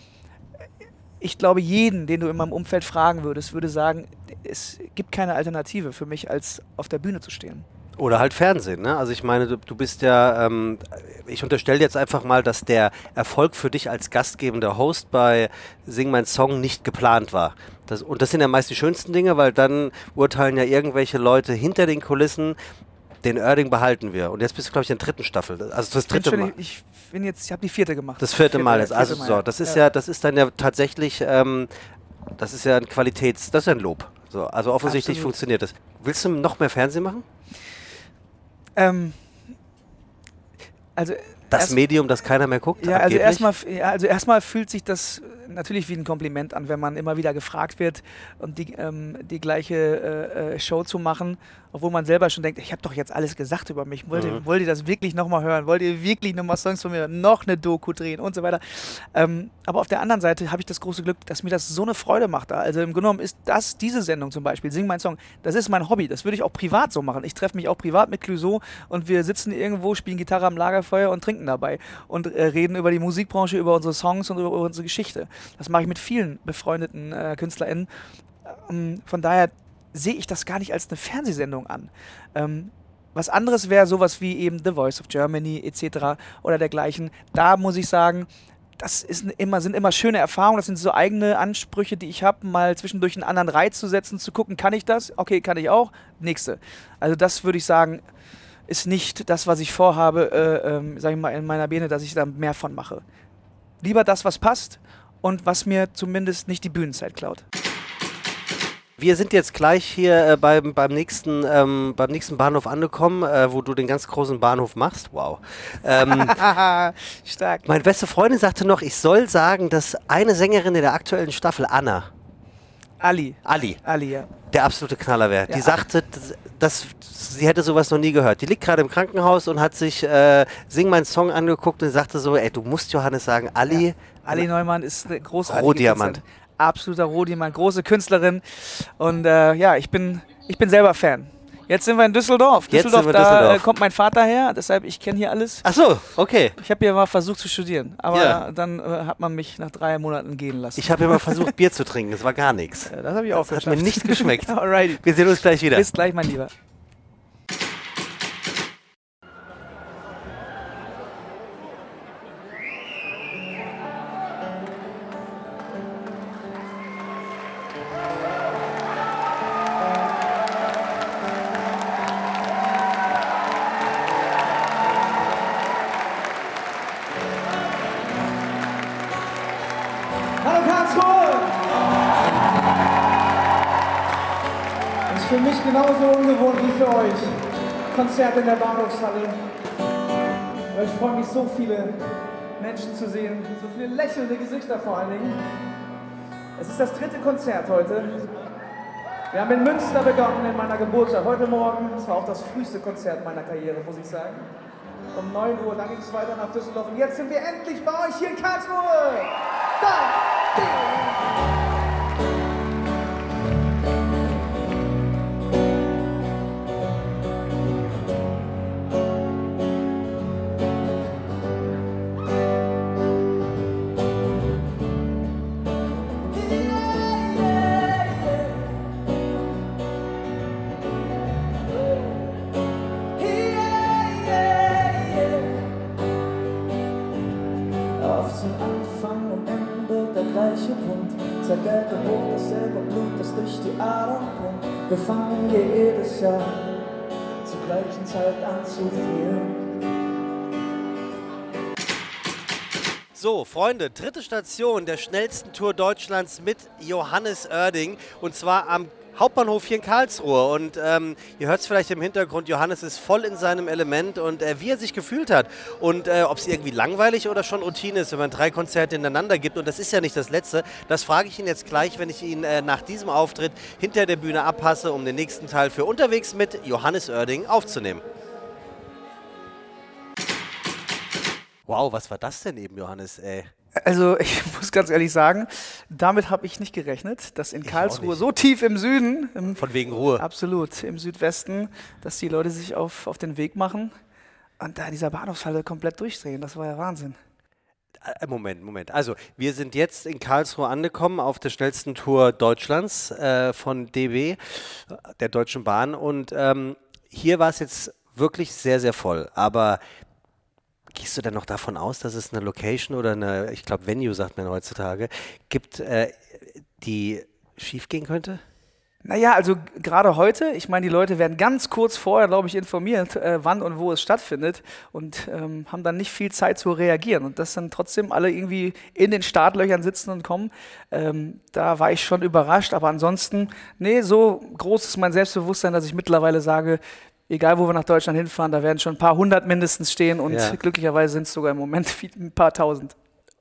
ich glaube, jeden, den du in meinem Umfeld fragen würdest, würde sagen, es gibt keine Alternative für mich, als auf der Bühne zu stehen. Oder halt Fernsehen, ne? Also ich meine, du, du bist ja, ähm, ich unterstelle jetzt einfach mal, dass der Erfolg für dich als gastgebender Host bei Sing mein Song nicht geplant war. Das, und das sind ja meist die schönsten Dinge, weil dann urteilen ja irgendwelche Leute hinter den Kulissen, den Erding behalten wir. Und jetzt bist du, glaube ich, in der dritten Staffel. Also das dritte Mal. Ich bin jetzt, ich habe die vierte gemacht. Das vierte, vierte Mal jetzt. Also so, das ist ja. ja, das ist dann ja tatsächlich, ähm, das ist ja ein Qualitäts, das ist ein Lob. So, also offensichtlich Absolut. funktioniert das. Willst du noch mehr Fernsehen machen? Ähm, also das Medium, das keiner mehr guckt? Ja, also erstmal, ja, also erstmal fühlt sich das natürlich wie ein Kompliment an, wenn man immer wieder gefragt wird, um die, ähm, die gleiche äh, äh Show zu machen, obwohl man selber schon denkt, ich habe doch jetzt alles gesagt über mich. Wollt, mhm. ihr, wollt ihr das wirklich nochmal hören? Wollt ihr wirklich nochmal Songs von mir, noch eine Doku drehen und so weiter? Ähm, aber auf der anderen Seite habe ich das große Glück, dass mir das so eine Freude macht. Also im Grunde genommen ist das, diese Sendung zum Beispiel, Sing mein Song, das ist mein Hobby. Das würde ich auch privat so machen. Ich treffe mich auch privat mit Clouseau und wir sitzen irgendwo, spielen Gitarre am Lagerfeuer und trinken dabei und äh, reden über die Musikbranche, über unsere Songs und über, über unsere Geschichte. Das mache ich mit vielen befreundeten äh, KünstlerInnen. Ähm, von daher sehe ich das gar nicht als eine Fernsehsendung an. Ähm, was anderes wäre sowas wie eben The Voice of Germany etc. oder dergleichen. Da muss ich sagen, das ist immer, sind immer schöne Erfahrungen, das sind so eigene Ansprüche, die ich habe, mal zwischendurch einen anderen Reiz zu setzen, zu gucken, kann ich das? Okay, kann ich auch. Nächste. Also das würde ich sagen, ist nicht das, was ich vorhabe, äh, ähm, sage ich mal, in meiner Birne, dass ich da mehr von mache. Lieber das, was passt und was mir zumindest nicht die Bühnenzeit klaut. Wir sind jetzt gleich hier äh, beim, beim, nächsten, ähm, beim nächsten Bahnhof angekommen, äh, wo du den ganz großen Bahnhof machst. Wow. Ähm, Stark. Meine beste Freundin sagte noch, ich soll sagen, dass eine Sängerin in der aktuellen Staffel, Anna. Ali. Ali. Ali, ja. Der absolute Knaller wäre. Ja. Die sagte, dass, dass, sie hätte sowas noch nie gehört. Die liegt gerade im Krankenhaus und hat sich äh, Sing mein Song angeguckt und sagte so, ey, du musst Johannes sagen, Ali. Ja. Ali Neumann ist eine großartige Rohdiamant absoluter Rohdiamant, große Künstlerin. Und äh, ja, ich bin, ich bin selber Fan. Jetzt sind wir in Düsseldorf. Düsseldorf, da Düsseldorf. Äh, kommt mein Vater her, deshalb ich kenne hier alles. Ach so, okay. Ich habe hier mal versucht zu studieren, aber ja. dann äh, hat man mich nach drei Monaten gehen lassen. Ich habe hier mal versucht Bier zu trinken, das war gar nichts. das habe ich auch das Hat mir nicht geschmeckt. Alrighty. Wir sehen uns gleich wieder. Bis gleich, mein Lieber. Konzert in der Bahnhofshalle. Ich freue mich, so viele Menschen zu sehen, so viele lächelnde Gesichter vor allen Dingen. Es ist das dritte Konzert heute. Wir haben in Münster begonnen, in meiner Geburtsstadt, heute Morgen. Es war auch das früheste Konzert meiner Karriere, muss ich sagen. um 9 Uhr. Dann ging es weiter nach Düsseldorf. Und jetzt sind wir endlich bei euch hier in Karlsruhe. Da! Jahr zur gleichen Zeit an zu frieren. So, Freunde, dritte Station der schnellsten Tour Deutschlands mit Johannes Oerding und zwar am Hauptbahnhof hier in Karlsruhe. Und ähm, ihr hört es vielleicht im Hintergrund, Johannes ist voll in seinem Element und äh, wie er sich gefühlt hat. Und äh, ob es irgendwie langweilig oder schon Routine ist, wenn man drei Konzerte hintereinander gibt. Und das ist ja nicht das letzte. Das frage ich ihn jetzt gleich, wenn ich ihn äh, nach diesem Auftritt hinter der Bühne abpasse, um den nächsten Teil für unterwegs mit Johannes Oerding aufzunehmen. Wow, was war das denn eben, Johannes? Ey? Also ich muss ganz ehrlich sagen, damit habe ich nicht gerechnet, dass in Karlsruhe so tief im Süden, im, von wegen Ruhe, absolut im Südwesten, dass die Leute sich auf, auf den Weg machen und da in dieser Bahnhofshalle komplett durchdrehen. Das war ja Wahnsinn. Äh, Moment, Moment. Also wir sind jetzt in Karlsruhe angekommen auf der schnellsten Tour Deutschlands äh, von DB, der Deutschen Bahn. Und ähm, hier war es jetzt wirklich sehr, sehr voll. Aber Gehst du denn noch davon aus, dass es eine Location oder eine, ich glaube, Venue, sagt man heutzutage, gibt, äh, die schief gehen könnte? Naja, also gerade heute, ich meine, die Leute werden ganz kurz vorher, glaube ich, informiert, äh, wann und wo es stattfindet und ähm, haben dann nicht viel Zeit zu reagieren. Und dass dann trotzdem alle irgendwie in den Startlöchern sitzen und kommen, ähm, da war ich schon überrascht. Aber ansonsten, nee, so groß ist mein Selbstbewusstsein, dass ich mittlerweile sage, egal wo wir nach Deutschland hinfahren, da werden schon ein paar hundert mindestens stehen und ja. glücklicherweise sind es sogar im Moment ein paar tausend.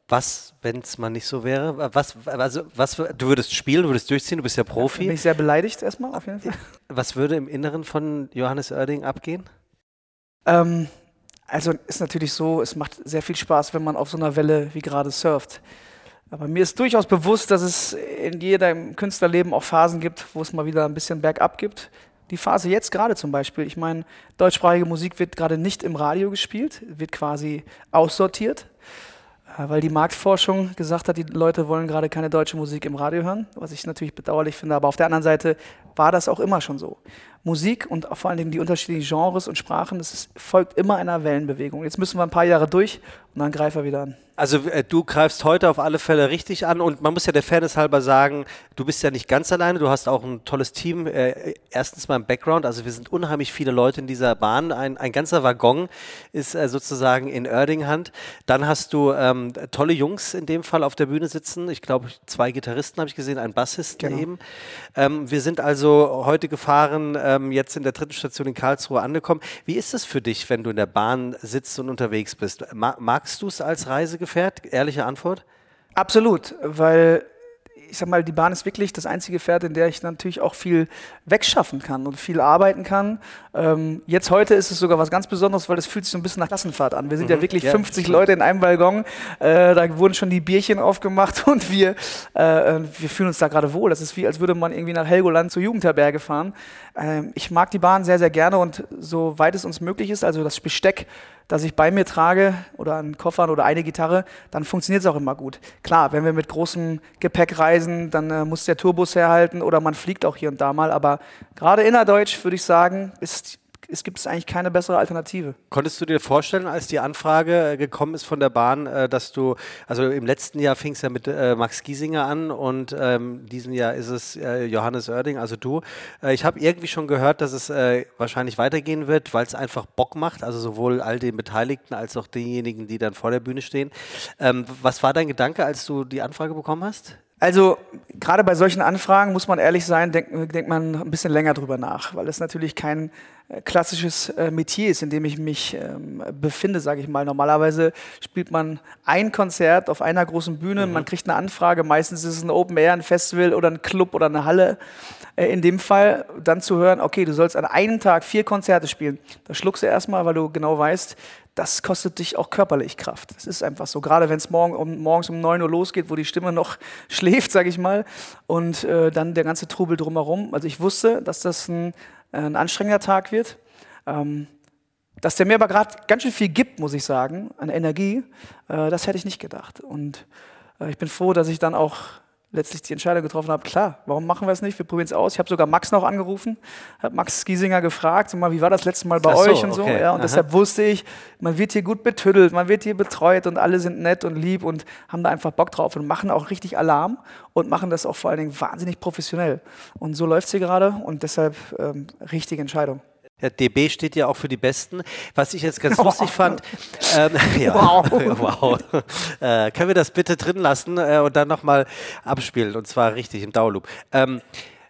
Was, wenn es mal nicht so wäre? Was, also, was, du würdest spielen, du würdest durchziehen, du bist ja Profi. Ja, bin ich sehr beleidigt erstmal, auf jeden Fall. Was würde im Inneren von Johannes Oerding abgehen? Ähm, also ist natürlich so, es macht sehr viel Spaß, wenn man auf so einer Welle wie gerade surft. Aber mir ist durchaus bewusst, dass es in jedem Künstlerleben auch Phasen gibt, wo es mal wieder ein bisschen bergab gibt die Phase jetzt gerade zum Beispiel. Ich meine, deutschsprachige Musik wird gerade nicht im Radio gespielt, wird quasi aussortiert, äh, weil die Marktforschung gesagt hat, die Leute wollen gerade keine deutsche Musik im Radio hören, was ich natürlich bedauerlich finde. Aber auf der anderen Seite war das auch immer schon so. Musik und vor allen Dingen die unterschiedlichen Genres und Sprachen, das ist, folgt immer einer Wellenbewegung. Jetzt müssen wir ein paar Jahre durch und dann greifen wir wieder an. Also äh, du greifst heute auf alle Fälle richtig an und man muss ja der Fairness halber sagen, du bist ja nicht ganz alleine, du hast auch ein tolles Team. Äh, erstens mal im Background, also wir sind unheimlich viele Leute in dieser Bahn. Ein, ein ganzer Waggon ist äh, sozusagen in Oerdinghand. Dann hast du ähm, tolle Jungs in dem Fall auf der Bühne sitzen. Ich glaube, zwei Gitarristen habe ich gesehen, ein Bassisten genau. eben. Ähm, wir sind also heute gefahren, ähm, jetzt in der dritten Station in Karlsruhe angekommen. Wie ist es für dich, wenn du in der Bahn sitzt und unterwegs bist? Ma magst du es als Reisegefährte? Gefährt? Ehrliche Antwort? Absolut, weil ich sag mal, die Bahn ist wirklich das einzige Pferd, in der ich natürlich auch viel wegschaffen kann und viel arbeiten kann. Ähm, jetzt heute ist es sogar was ganz Besonderes, weil es fühlt sich so ein bisschen nach Klassenfahrt an. Wir sind mhm, ja wirklich ja, 50 Leute in einem Waggon. Äh, da wurden schon die Bierchen aufgemacht und wir, äh, wir fühlen uns da gerade wohl. Das ist wie, als würde man irgendwie nach Helgoland zur Jugendherberge fahren. Ähm, ich mag die Bahn sehr, sehr gerne und soweit es uns möglich ist, also das Besteck das ich bei mir trage oder einen Koffer oder eine Gitarre, dann funktioniert es auch immer gut. Klar, wenn wir mit großem Gepäck reisen, dann äh, muss der Tourbus herhalten oder man fliegt auch hier und da mal. Aber gerade innerdeutsch würde ich sagen, ist es gibt eigentlich keine bessere Alternative. Konntest du dir vorstellen, als die Anfrage äh, gekommen ist von der Bahn, äh, dass du, also im letzten Jahr fing es ja mit äh, Max Giesinger an und ähm, diesem Jahr ist es Johannes Oerding, also du. ich habe irgendwie schon gehört, dass es wahrscheinlich weitergehen wird, weil es einfach Bock macht, also sowohl all den Beteiligten als auch diejenigen, die dann vor der Bühne stehen. Ähm, was war dein Gedanke, als du die Anfrage bekommen hast? Also gerade bei solchen Anfragen muss man ehrlich sein, denkt, denkt man ein bisschen länger drüber nach, weil es natürlich kein äh, klassisches äh, Metier ist, in dem ich mich ähm, befinde, sage ich mal. Normalerweise spielt man ein Konzert auf einer großen Bühne, mhm. man kriegt eine Anfrage, meistens ist es ein Open Air, ein Festival oder ein Club oder eine Halle. Äh, in dem Fall dann zu hören, okay, du sollst an einem Tag vier Konzerte spielen, da schluckst du erstmal, weil du genau weißt, das kostet dich auch körperlich Kraft. Das ist einfach so. Gerade wenn es morgen um, morgens um 9 Uhr losgeht, wo die Stimme noch schläft, sage ich mal, und äh, dann der ganze Trubel drumherum. Also ich wusste, dass das ein, ein anstrengender Tag wird. Ähm, dass der mir aber gerade ganz schön viel gibt, muss ich sagen, an Energie, äh, das hätte ich nicht gedacht. Und äh, ich bin froh, dass ich dann auch letztlich die Entscheidung getroffen habe, klar, warum machen wir es nicht? Wir probieren es aus. Ich habe sogar Max noch angerufen, habe Max Giesinger gefragt, sag mal, wie war das letzte Mal bei so, euch und so. Ja, und Aha. deshalb wusste ich, man wird hier gut betüdelt, man wird hier betreut und alle sind nett und lieb und haben da einfach Bock drauf und machen auch richtig Alarm und machen das auch vor allen Dingen wahnsinnig professionell. Und so läuft es hier gerade und deshalb ähm, richtige Entscheidung. Ja, DB steht ja auch für die Besten. Was ich jetzt ganz wow. lustig fand, ähm, ja, wow, wow. Äh, können wir das bitte drin lassen äh, und dann nochmal abspielen und zwar richtig im Dauerloop. Ähm,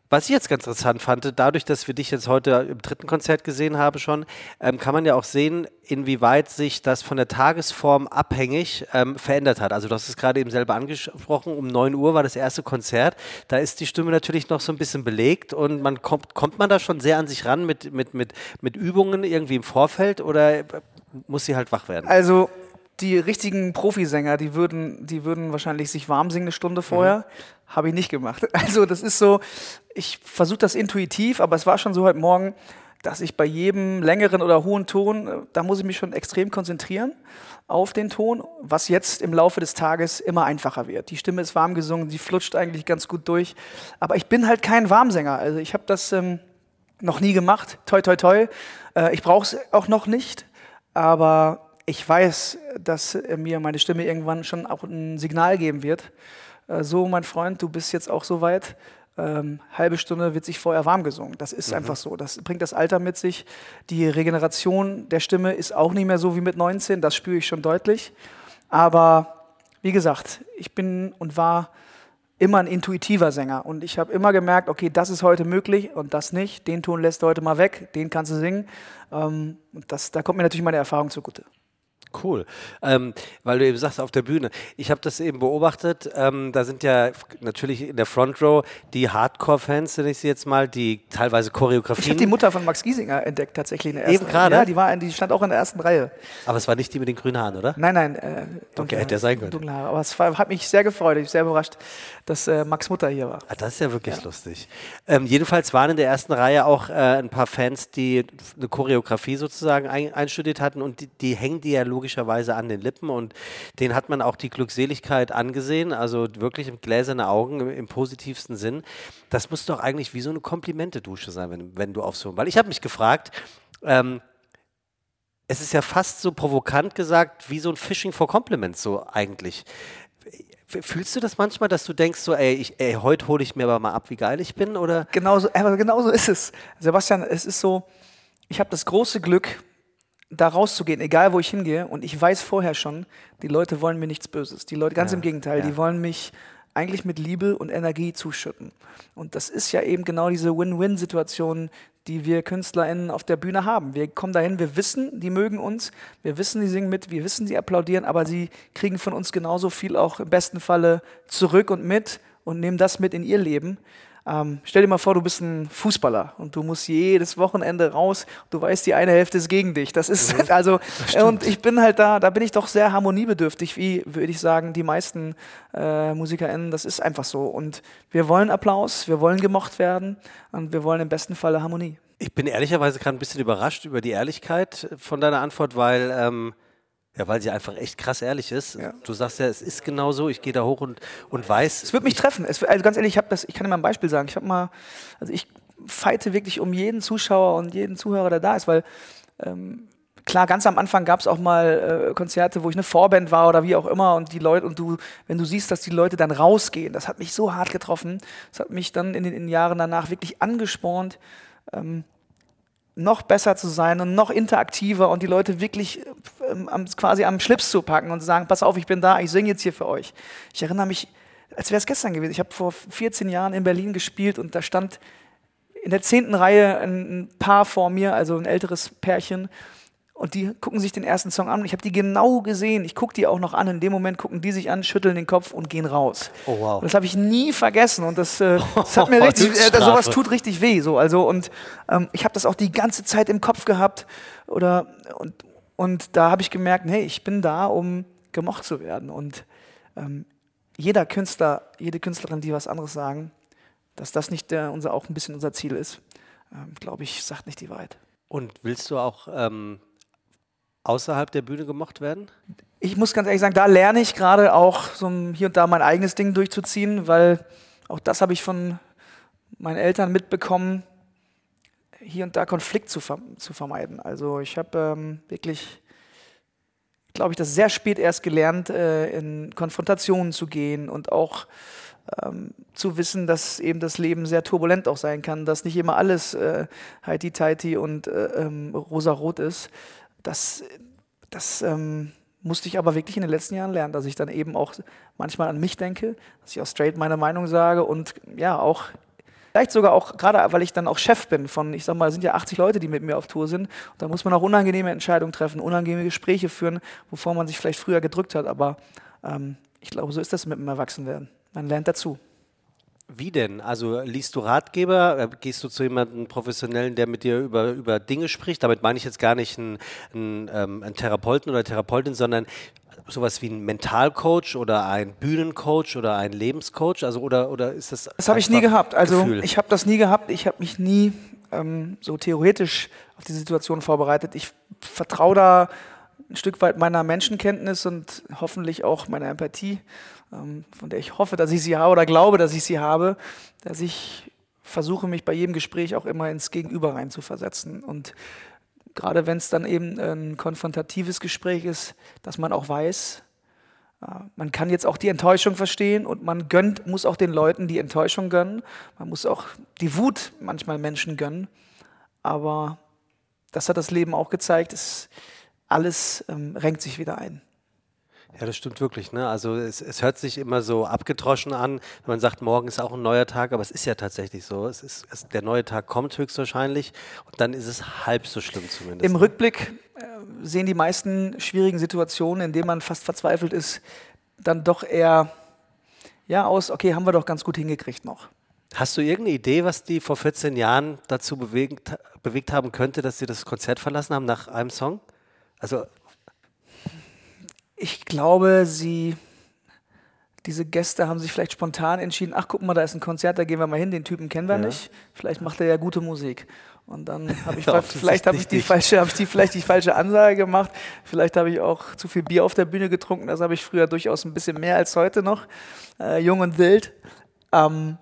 was ich jetzt ganz interessant fand, dadurch, dass wir dich jetzt heute im dritten Konzert gesehen haben schon, ähm, kann man ja auch sehen, inwieweit sich das von der Tagesform abhängig ähm, verändert hat. Also du hast es gerade eben selber angesprochen, um 9 Uhr war das erste Konzert. Da ist die Stimme natürlich noch so ein bisschen belegt und man kommt, kommt man da schon sehr an sich ran mit, mit, mit, mit Übungen irgendwie im Vorfeld oder muss sie halt wach werden? Also die richtigen Profisänger, die würden, die würden wahrscheinlich sich warm singen eine Stunde vorher. Mhm. Habe ich nicht gemacht. Also das ist so, ich versuche das intuitiv, aber es war schon so heute Morgen, dass ich bei jedem längeren oder hohen Ton, da muss ich mich schon extrem konzentrieren auf den Ton, was jetzt im Laufe des Tages immer einfacher wird. Die Stimme ist warm gesungen, sie flutscht eigentlich ganz gut durch. Aber ich bin halt kein Warmsänger. Also ich habe das ähm, noch nie gemacht. Toi, toi, toi. Äh, ich brauche es auch noch nicht. Aber ich weiß, dass mir meine Stimme irgendwann schon auch ein Signal geben wird. Äh, so, mein Freund, du bist jetzt auch so weit. Ähm, halbe Stunde wird sich vorher warm gesungen. Das ist mhm. einfach so. Das bringt das Alter mit sich. Die Regeneration der Stimme ist auch nicht mehr so wie mit 19. Das spüre ich schon deutlich. Aber wie gesagt, ich bin und war immer ein intuitiver Sänger. Und ich habe immer gemerkt, okay, das ist heute möglich und das nicht. Den Ton lässt du heute mal weg, den kannst du singen. Ähm, das, da kommt mir natürlich meine Erfahrung zugute. Cool. Ähm, weil du eben sagst, auf der Bühne. Ich habe das eben beobachtet. Ähm, da sind ja natürlich in der Front Row die Hardcore-Fans, nenne ich sie jetzt mal, die teilweise Choreografien. Ich habe die Mutter von Max Giesinger entdeckt, tatsächlich in der ersten Eben gerade? Ja, die, war, die stand auch in der ersten Reihe. Aber es war nicht die mit den grünen Haaren, oder? Nein, nein. Äh, okay, hätte ja sein können. Dunkle Haare. Aber es war, hat mich sehr gefreut. Ich bin sehr überrascht, dass äh, Max Mutter hier war. Ah, das ist ja wirklich ja. lustig. Ähm, jedenfalls waren in der ersten Reihe auch äh, ein paar Fans, die eine Choreografie sozusagen ein, einstudiert hatten und die, die hängen ja logischerweise an den Lippen und den hat man auch die Glückseligkeit angesehen, also wirklich gläserne Augen im, im positivsten Sinn. Das muss doch eigentlich wie so eine Komplimente-Dusche sein, wenn, wenn du auf so, weil ich habe mich gefragt, ähm, es ist ja fast so provokant gesagt, wie so ein Fishing for Compliments so eigentlich. Fühlst du das manchmal, dass du denkst, so, ey, ich, ey heute hole ich mir aber mal ab, wie geil ich bin? Oder? Genauso, genauso ist es. Sebastian, es ist so, ich habe das große Glück, da rauszugehen, egal wo ich hingehe. Und ich weiß vorher schon, die Leute wollen mir nichts Böses. Die Leute, ganz ja, im Gegenteil, ja. die wollen mich eigentlich mit Liebe und Energie zuschütten. Und das ist ja eben genau diese Win-Win-Situation, die wir KünstlerInnen auf der Bühne haben. Wir kommen dahin, wir wissen, die mögen uns, wir wissen, die singen mit, wir wissen, sie applaudieren, aber sie kriegen von uns genauso viel auch im besten Falle zurück und mit und nehmen das mit in ihr Leben. Ähm, stell dir mal vor, du bist ein Fußballer und du musst jedes Wochenende raus. Du weißt, die eine Hälfte ist gegen dich. Das ist mhm. also das und ich bin halt da. Da bin ich doch sehr harmoniebedürftig, wie würde ich sagen, die meisten äh, MusikerInnen. Das ist einfach so. Und wir wollen Applaus, wir wollen gemocht werden und wir wollen im besten Falle Harmonie. Ich bin ehrlicherweise gerade ein bisschen überrascht über die Ehrlichkeit von deiner Antwort, weil ähm, ja, weil sie einfach echt krass ehrlich ist. Ja. Du sagst ja, es ist genau so, ich gehe da hoch und, und weiß. Es wird mich treffen. Es, also ganz ehrlich, ich, das, ich kann dir mal ein Beispiel sagen. Ich habe mal, also ich feite wirklich um jeden Zuschauer und jeden Zuhörer, der da ist, weil ähm, klar, ganz am Anfang gab es auch mal äh, Konzerte, wo ich eine Vorband war oder wie auch immer und die Leute und du, wenn du siehst, dass die Leute dann rausgehen, das hat mich so hart getroffen. Das hat mich dann in den, in den Jahren danach wirklich angespornt. Ähm, noch besser zu sein und noch interaktiver und die Leute wirklich ähm, quasi am Schlips zu packen und zu sagen, pass auf, ich bin da, ich singe jetzt hier für euch. Ich erinnere mich, als wäre es gestern gewesen. Ich habe vor 14 Jahren in Berlin gespielt und da stand in der zehnten Reihe ein Paar vor mir, also ein älteres Pärchen und die gucken sich den ersten Song an. Ich habe die genau gesehen. Ich gucke die auch noch an. In dem Moment gucken die sich an, schütteln den Kopf und gehen raus. Oh, wow. Und das habe ich nie vergessen. Und das, äh, das hat mir richtig, äh, sowas tut richtig weh. So. Also, und ähm, ich habe das auch die ganze Zeit im Kopf gehabt. Oder, und Und da habe ich gemerkt, hey, ich bin da, um gemocht zu werden. Und ähm, jeder Künstler, jede Künstlerin, die was anderes sagen, dass das nicht der, unser, auch ein bisschen unser Ziel ist, ähm, glaube ich, sagt nicht die Wahrheit. Und willst du auch ähm, außerhalb der Bühne gemocht werden? Ich muss ganz ehrlich sagen, da lerne ich gerade auch so hier und da mein eigenes Ding durchzuziehen, weil auch das habe ich von meinen Eltern mitbekommen, hier und da Konflikt zu, zu vermeiden. Also ich habe ähm, wirklich, glaube ich, das sehr spät erst gelernt, äh, in Konfrontationen zu gehen und auch ähm, zu wissen, dass eben das Leben sehr turbulent auch sein kann, dass nicht immer alles äh, heiti-teiti und äh, ähm, rosa-rot ist. Das, das ähm, musste ich aber wirklich in den letzten Jahren lernen, dass ich dann eben auch manchmal an mich denke, dass ich auch straight meine Meinung sage und ja, auch vielleicht sogar auch, gerade weil ich dann auch Chef bin von, ich sag mal, sind ja 80 Leute, die mit mir auf Tour sind. Und da muss man auch unangenehme Entscheidungen treffen, unangenehme Gespräche führen, wovor man sich vielleicht früher gedrückt hat. Aber ähm, ich glaube, so ist das mit dem Erwachsenwerden. Man lernt dazu. Wie denn? Also liest du Ratgeber? Äh, gehst du zu jemandem Professionellen, der mit dir über, über Dinge spricht? Damit meine ich jetzt gar nicht einen, einen, ähm, einen Therapeuten oder Therapeutin, sondern sowas wie ein Mentalcoach oder ein Bühnencoach oder ein Lebenscoach? Also oder, oder ist das? Das habe ich nie gehabt. Also Gefühl? ich habe das nie gehabt. Ich habe mich nie ähm, so theoretisch auf die Situation vorbereitet. Ich vertraue da ein Stück weit meiner Menschenkenntnis und hoffentlich auch meiner Empathie von der ich hoffe, dass ich sie habe oder glaube, dass ich sie habe, dass ich versuche, mich bei jedem Gespräch auch immer ins Gegenüber reinzuversetzen. Und gerade wenn es dann eben ein konfrontatives Gespräch ist, dass man auch weiß, äh, man kann jetzt auch die Enttäuschung verstehen und man gönnt, muss auch den Leuten die Enttäuschung gönnen. Man muss auch die Wut manchmal Menschen gönnen. Aber das hat das Leben auch gezeigt, es, alles ähm, renkt sich wieder ein. Ja, das stimmt wirklich. Ne? Also es, es, hört sich immer so abgedroschen an, wenn man sagt, morgen ist auch ein neuer Tag, aber es ist ja tatsächlich so. Es ist, es, der neue Tag kommt höchstwahrscheinlich und dann ist es halb so schlimm zumindest. Im ne? Rückblick äh, sehen die meisten schwierigen Situationen, in denen man fast verzweifelt ist, dann doch eher ja, aus, okay, haben wir doch ganz gut hingekriegt noch. Hast du irgendeine Idee, was die vor 14 Jahren dazu bewegt, bewegt haben könnte, dass sie das Konzert verlassen haben nach einem Song? Also ich glaube, sie, diese Gäste haben sich vielleicht spontan entschieden, ach guck mal, da ist ein Konzert, da gehen wir mal hin, den Typen kennen wir ja. nicht, vielleicht macht er ja gute Musik. Und dann habe ich, vielleicht habe ich, die falsche, hab ich die vielleicht die falsche Ansage gemacht, vielleicht habe ich auch zu viel Bier auf der Bühne getrunken, das habe ich früher durchaus ein bisschen mehr als heute noch, äh, jung und wild. Ähm,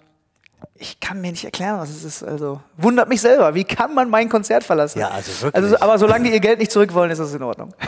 ich kann mir nicht erklären, was es ist. Also wundert mich selber. Wie kann man mein Konzert verlassen? Ja, also wirklich. Also, aber solange die ihr Geld nicht zurück wollen, ist das in Ordnung.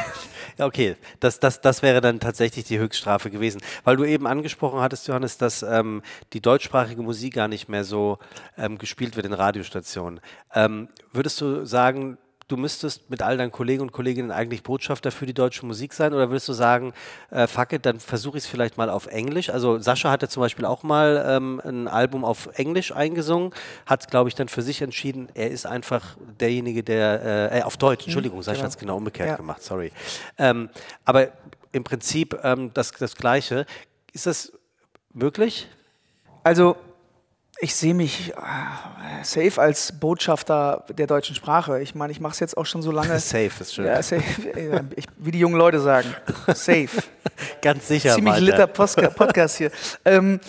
Okay, das, das, das wäre dann tatsächlich die Höchststrafe gewesen. Weil du eben angesprochen hattest, Johannes, dass ähm, die deutschsprachige Musik gar nicht mehr so ähm, gespielt wird in Radiostationen. Ähm, würdest du sagen, du müsstest mit all deinen Kollegen und Kolleginnen eigentlich Botschafter für die deutsche Musik sein? Oder würdest du sagen, äh, fuck it, dann versuche ich es vielleicht mal auf Englisch? Also Sascha hatte zum Beispiel auch mal ähm, ein Album auf Englisch eingesungen, hat, glaube ich, dann für sich entschieden, er ist einfach derjenige, der, äh, äh auf Deutsch, mhm, Entschuldigung, Sascha genau. hat es genau umgekehrt ja. gemacht, sorry. Ähm, aber im Prinzip ähm, das, das Gleiche. Ist das möglich? Also ich sehe mich äh, safe als Botschafter der deutschen Sprache. Ich meine, ich mache es jetzt auch schon so lange. safe ist schön. Ja, safe. Ich, wie die jungen Leute sagen. Safe. Ganz sicher. Ziemlich litter Podcast hier. Ähm,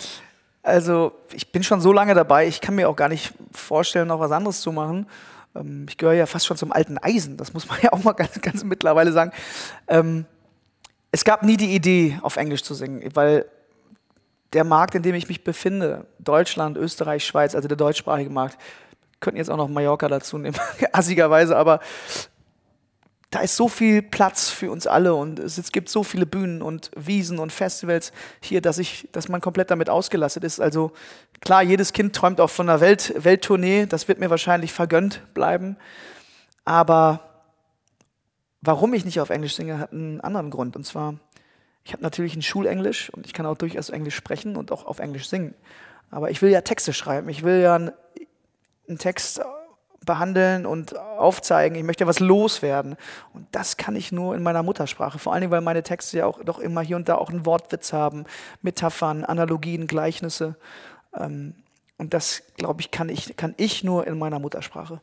also, ich bin schon so lange dabei, ich kann mir auch gar nicht vorstellen, noch was anderes zu machen. Ähm, ich gehöre ja fast schon zum alten Eisen, das muss man ja auch mal ganz, ganz mittlerweile sagen. Ähm, es gab nie die Idee, auf Englisch zu singen, weil der Markt, in dem ich mich befinde, Deutschland, Österreich, Schweiz, also der deutschsprachige Markt, könnten jetzt auch noch Mallorca dazu nehmen, assigerweise, aber da ist so viel Platz für uns alle und es gibt so viele Bühnen und Wiesen und Festivals hier, dass ich, dass man komplett damit ausgelastet ist. Also klar, jedes Kind träumt auch von einer Welt, Welttournee, das wird mir wahrscheinlich vergönnt bleiben. Aber warum ich nicht auf Englisch singe, hat einen anderen Grund. Und zwar, ich habe natürlich ein Schulenglisch und ich kann auch durchaus Englisch sprechen und auch auf Englisch singen. Aber ich will ja Texte schreiben. Ich will ja einen, Text behandeln und aufzeigen. Ich möchte was loswerden. Und das kann ich nur in meiner Muttersprache. Vor allen Dingen, weil meine Texte ja auch doch immer hier und da auch einen Wortwitz haben, Metaphern, Analogien, Gleichnisse. Ähm, und das, glaube ich kann, ich, kann ich nur in meiner Muttersprache.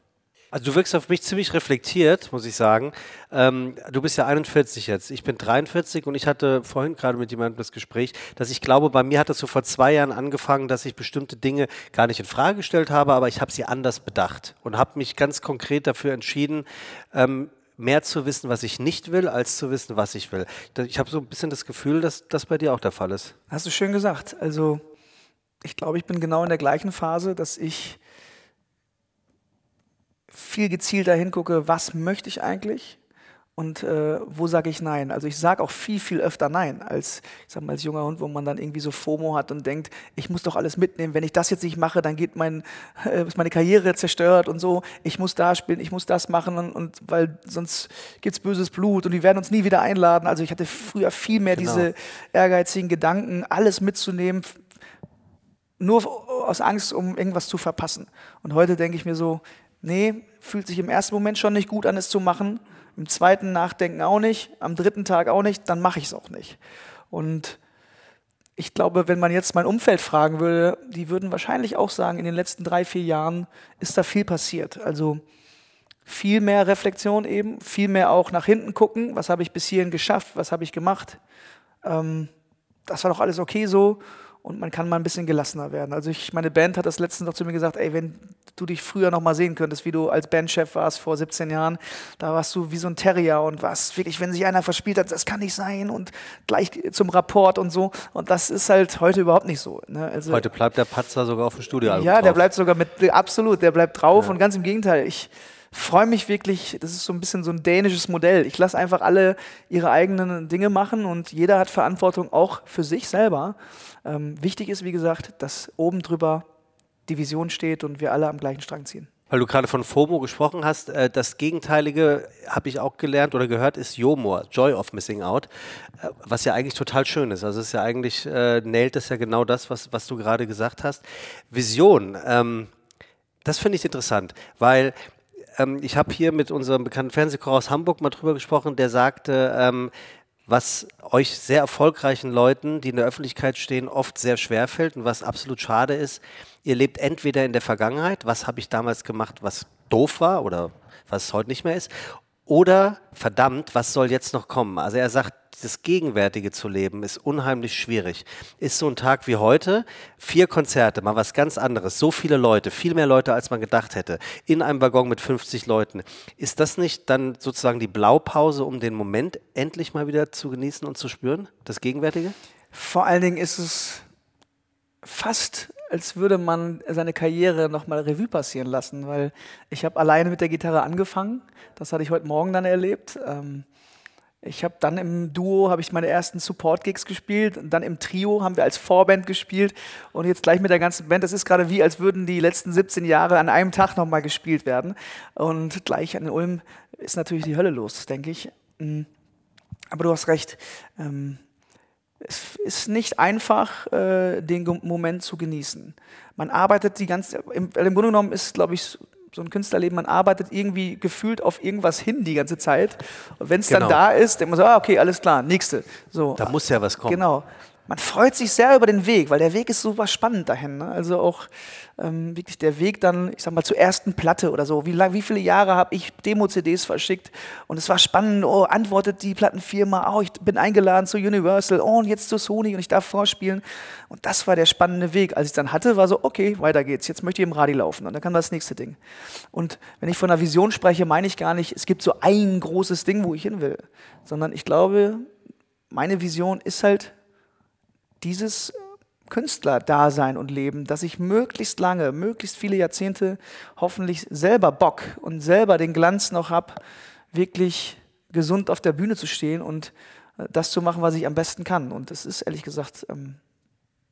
Also du wirkst auf mich ziemlich reflektiert, muss ich sagen. Ähm, du bist ja 41 jetzt, ich bin 43 und ich hatte vorhin gerade mit jemandem das Gespräch, dass ich glaube, bei mir hat es so vor zwei Jahren angefangen, dass ich bestimmte Dinge gar nicht in Frage gestellt habe, aber ich habe sie anders bedacht und habe mich ganz konkret dafür entschieden, ähm, mehr zu wissen, was ich nicht will, als zu wissen, was ich will. Ich habe so ein bisschen das Gefühl, dass das bei dir auch der Fall ist. Hast du schön gesagt. Also ich glaube, ich bin genau in der gleichen Phase, dass ich viel gezielter hingucke, was möchte ich eigentlich und äh, wo sage ich Nein. Also ich sage auch viel, viel öfter Nein als, ich sag mal, als junger Hund, wo man dann irgendwie so FOMO hat und denkt, ich muss doch alles mitnehmen. Wenn ich das jetzt nicht mache, dann geht mein, äh, ist meine Karriere zerstört und so. Ich muss da spielen, ich muss das machen und, und weil sonst gibt's böses Blut und die werden uns nie wieder einladen. Also ich hatte früher viel mehr genau. diese ehrgeizigen Gedanken, alles mitzunehmen, nur aus Angst, um irgendwas zu verpassen. Und heute denke ich mir so, nee, fühlt sich im ersten Moment schon nicht gut an, es zu machen, im zweiten Nachdenken auch nicht, am dritten Tag auch nicht, dann mache ich es auch nicht. Und ich glaube, wenn man jetzt mein Umfeld fragen würde, die würden wahrscheinlich auch sagen, in den letzten drei, vier Jahren ist da viel passiert. Also viel mehr Reflexion eben, viel mehr auch nach hinten gucken, was habe ich bis hierhin geschafft, was habe ich gemacht. Ähm, das war doch alles okay so und man kann mal ein bisschen gelassener werden. Also ich, meine Band hat das letztens noch zu mir gesagt, ey, wenn du dich früher noch mal sehen könntest, wie du als Bandchef warst vor 17 Jahren, da warst du wie so ein Terrier und warst wirklich, wenn sich einer verspielt hat, das kann nicht sein und gleich zum Rapport und so. Und das ist halt heute überhaupt nicht so. Ne? Also, heute bleibt der Patzer sogar auf dem Studio. Ja, drauf. der bleibt sogar mit, absolut, der bleibt drauf ja. und ganz im Gegenteil, ich freue mich wirklich, das ist so ein bisschen so ein dänisches Modell. Ich lasse einfach alle ihre eigenen Dinge machen und jeder hat Verantwortung auch für sich selber. Ähm, wichtig ist, wie gesagt, dass oben drüber die Vision steht und wir alle am gleichen Strang ziehen. Weil du gerade von FOMO gesprochen hast, äh, das Gegenteilige habe ich auch gelernt oder gehört, ist JOMOR, Joy of Missing Out, äh, was ja eigentlich total schön ist. Also es ist ja eigentlich, äh, nailt es ja genau das, was, was du gerade gesagt hast. Vision, ähm, das finde ich interessant, weil ähm, ich habe hier mit unserem bekannten Fernsehkoch aus Hamburg mal drüber gesprochen, der sagte, ähm, was euch sehr erfolgreichen Leuten, die in der Öffentlichkeit stehen, oft sehr schwer fällt und was absolut schade ist. Ihr lebt entweder in der Vergangenheit, was habe ich damals gemacht, was doof war oder was heute nicht mehr ist, oder verdammt, was soll jetzt noch kommen? Also er sagt, das Gegenwärtige zu leben ist unheimlich schwierig. Ist so ein Tag wie heute, vier Konzerte, mal was ganz anderes, so viele Leute, viel mehr Leute, als man gedacht hätte, in einem Waggon mit 50 Leuten. Ist das nicht dann sozusagen die Blaupause, um den Moment endlich mal wieder zu genießen und zu spüren, das Gegenwärtige? Vor allen Dingen ist es fast als würde man seine Karriere nochmal Revue passieren lassen, weil ich habe alleine mit der Gitarre angefangen. Das hatte ich heute Morgen dann erlebt. Ähm, ich habe dann im Duo habe ich meine ersten Support Gigs gespielt dann im Trio haben wir als Vorband gespielt und jetzt gleich mit der ganzen Band. Das ist gerade wie, als würden die letzten 17 Jahre an einem Tag nochmal gespielt werden. Und gleich an Ulm ist natürlich die Hölle los, denke ich. Mm. Aber du hast recht. Es ist nicht einfach, äh, den Moment zu genießen. Man arbeitet die ganze, im, im Grunde genommen ist, glaube ich, so ein Künstlerleben, man arbeitet irgendwie gefühlt auf irgendwas hin die ganze Zeit. Und wenn es genau. dann da ist, denkt man so, ah, okay, alles klar, nächste. So. Da muss ja was kommen. Genau man freut sich sehr über den Weg, weil der Weg ist super spannend dahin. Ne? Also auch ähm, wirklich der Weg dann, ich sag mal, zur ersten Platte oder so. Wie, lang, wie viele Jahre habe ich Demo-CDs verschickt und es war spannend. Oh, antwortet die Plattenfirma, oh, ich bin eingeladen zu Universal, oh, und jetzt zu Sony und ich darf vorspielen. Und das war der spannende Weg. Als ich dann hatte, war so, okay, weiter geht's. Jetzt möchte ich im Radi laufen und dann kann das nächste Ding. Und wenn ich von einer Vision spreche, meine ich gar nicht, es gibt so ein großes Ding, wo ich hin will, sondern ich glaube, meine Vision ist halt dieses Künstlerdasein und Leben, dass ich möglichst lange, möglichst viele Jahrzehnte hoffentlich selber Bock und selber den Glanz noch habe, wirklich gesund auf der Bühne zu stehen und äh, das zu machen, was ich am besten kann. Und das ist ehrlich gesagt ähm,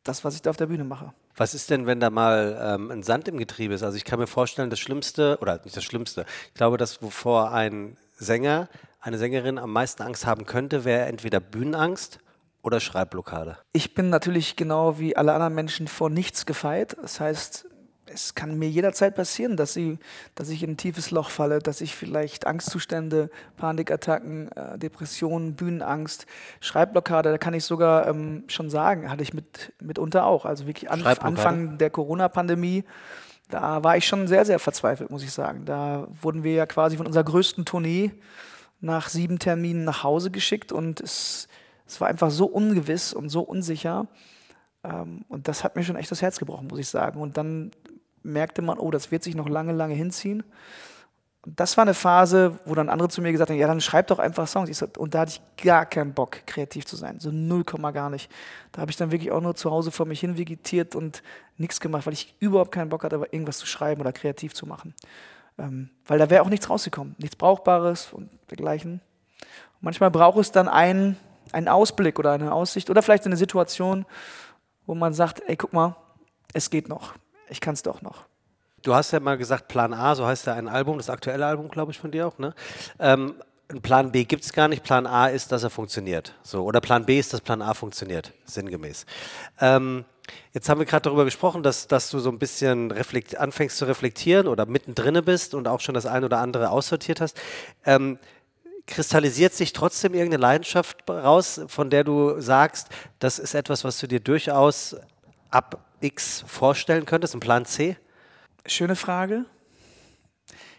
das, was ich da auf der Bühne mache. Was ist denn, wenn da mal ähm, ein Sand im Getriebe ist? Also ich kann mir vorstellen, das Schlimmste, oder nicht das Schlimmste, ich glaube, das, wovor ein Sänger, eine Sängerin am meisten Angst haben könnte, wäre entweder Bühnenangst oder Schreibblockade? Ich bin natürlich genau wie alle anderen Menschen vor nichts gefeit. Das heißt, es kann mir jederzeit passieren, dass, sie, dass ich in ein tiefes Loch falle, dass ich vielleicht Angstzustände, Panikattacken, äh, Depressionen, Bühnenangst, Schreibblockade, da kann ich sogar ähm, schon sagen, hatte ich mit, mitunter auch. Also wirklich an, Anfang der Corona-Pandemie da war ich schon sehr, sehr verzweifelt, muss ich sagen. Da wurden wir ja quasi von unserer größten Tournee nach sieben Terminen nach Hause geschickt und es, es war einfach so ungewiss und so unsicher. Ähm, und das hat mir schon echt das Herz gebrochen, muss ich sagen. Und dann merkte man, oh, das wird sich noch lange, lange hinziehen. Und das war eine Phase, wo dann andere zu mir gesagt haben, ja, dann schreib doch einfach Songs. So, und da hatte ich gar keinen Bock, kreativ zu sein. So null Komma gar nicht. Da habe ich dann wirklich auch nur zu Hause vor mich hin vegetiert und nichts gemacht, weil ich überhaupt keinen Bock hatte, irgendwas zu schreiben oder kreativ zu machen. Ähm, weil da wäre auch nichts rausgekommen. Nichts Brauchbares und dergleichen. Und manchmal braucht es dann einen, einen Ausblick oder eine Aussicht oder vielleicht eine Situation, wo man sagt, ey, guck mal, es geht noch. Ich kann es doch noch. Du hast ja mal gesagt, Plan A, so heißt ja ein Album, das aktuelle Album, glaube ich, von dir auch, ne? Ähm, Plan B gibt es gar nicht. Plan A ist, dass er funktioniert. So, oder Plan B ist, dass Plan A funktioniert, sinngemäß. Ähm, jetzt haben wir gerade darüber gesprochen, dass, dass du so ein bisschen anfängst zu reflektieren oder mittendrin bist und auch schon das eine oder andere aussortiert hast. Ähm, kristallisiert sich trotzdem irgendeine Leidenschaft raus, von der du sagst, das ist etwas, was du dir durchaus ab X vorstellen könntest, ein Plan C? Schöne Frage.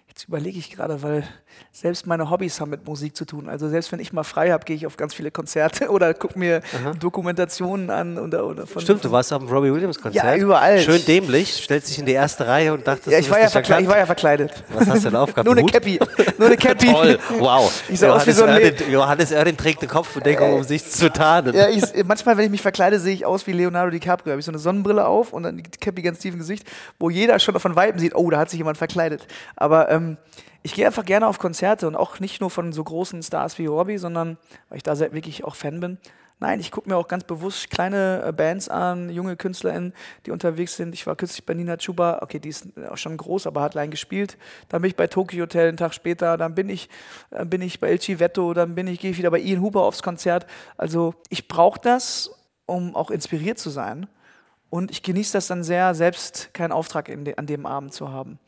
Jetzt überlege ich gerade, weil selbst meine Hobbys haben mit Musik zu tun. Also selbst wenn ich mal frei habe, gehe ich auf ganz viele Konzerte oder gucke mir Aha. Dokumentationen an. Oder, oder von, Stimmt, du warst auf dem Robbie Williams Konzert. Ja, überall. Schön dämlich, stellst dich in die erste Reihe und dachtest, ja, ich, war ja ich war ja verkleidet. Was hast du denn aufgehabt? Nur eine Cappy. Nur eine Cappy. Toll, wow. Ich sah Johannes, aus wie so ein Oerdin, Johannes Oerdin trägt eine Kopfbedeckung, äh, um sich zu tarnen. Ja, ich, manchmal, wenn ich mich verkleide, sehe ich aus wie Leonardo DiCaprio. Habe ich so eine Sonnenbrille auf und dann die Cappy ganz tief im Gesicht, wo jeder schon von Weitem sieht, oh, da hat sich jemand verkleidet. Aber ähm, ich gehe einfach gerne auf Konzerte und auch nicht nur von so großen Stars wie Robbie, sondern weil ich da wirklich auch Fan bin. Nein, ich gucke mir auch ganz bewusst kleine äh, Bands an, junge KünstlerInnen, die unterwegs sind. Ich war kürzlich bei Nina Chuba, okay, die ist auch schon groß, aber hat allein gespielt. Dann bin ich bei Tokyo Hotel einen Tag später, dann bin ich, dann bin ich bei El Chivetto, dann bin ich, gehe ich wieder bei Ian Huber aufs Konzert. Also ich brauche das, um auch inspiriert zu sein. Und ich genieße das dann sehr, selbst keinen Auftrag de an dem Abend zu haben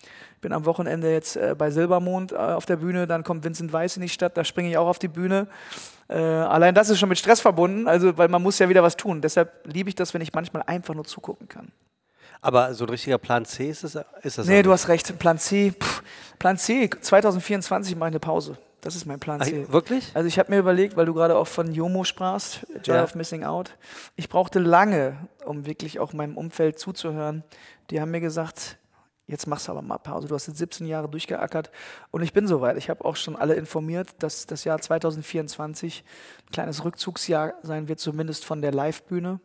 bin am Wochenende jetzt äh, bei Silbermond äh, auf der Bühne, dann kommt Vincent Weiss in die Stadt, da springe ich auch auf die Bühne. Äh, allein das ist schon mit Stress verbunden, also weil man muss ja wieder was tun. Deshalb liebe ich das, wenn ich manchmal einfach nur zugucken kann. Aber so ein richtiger Plan C ist das? Ist das nee, du hast recht. Plan C, pff, Plan C, 2024 mache ich eine Pause. Das ist mein Plan C. Ach, wirklich? Also ich habe mir überlegt, weil du gerade auch von Jomo sprachst, Joy ja. of Missing Out. Ich brauchte lange, um wirklich auch meinem Umfeld zuzuhören. Die haben mir gesagt, jetzt machst du aber mal Pause. Du hast jetzt 17 Jahre durchgeackert und ich bin soweit. Ich habe auch schon alle informiert, dass das Jahr 2024 ein kleines Rückzugsjahr sein wird, zumindest von der Live-Bühne.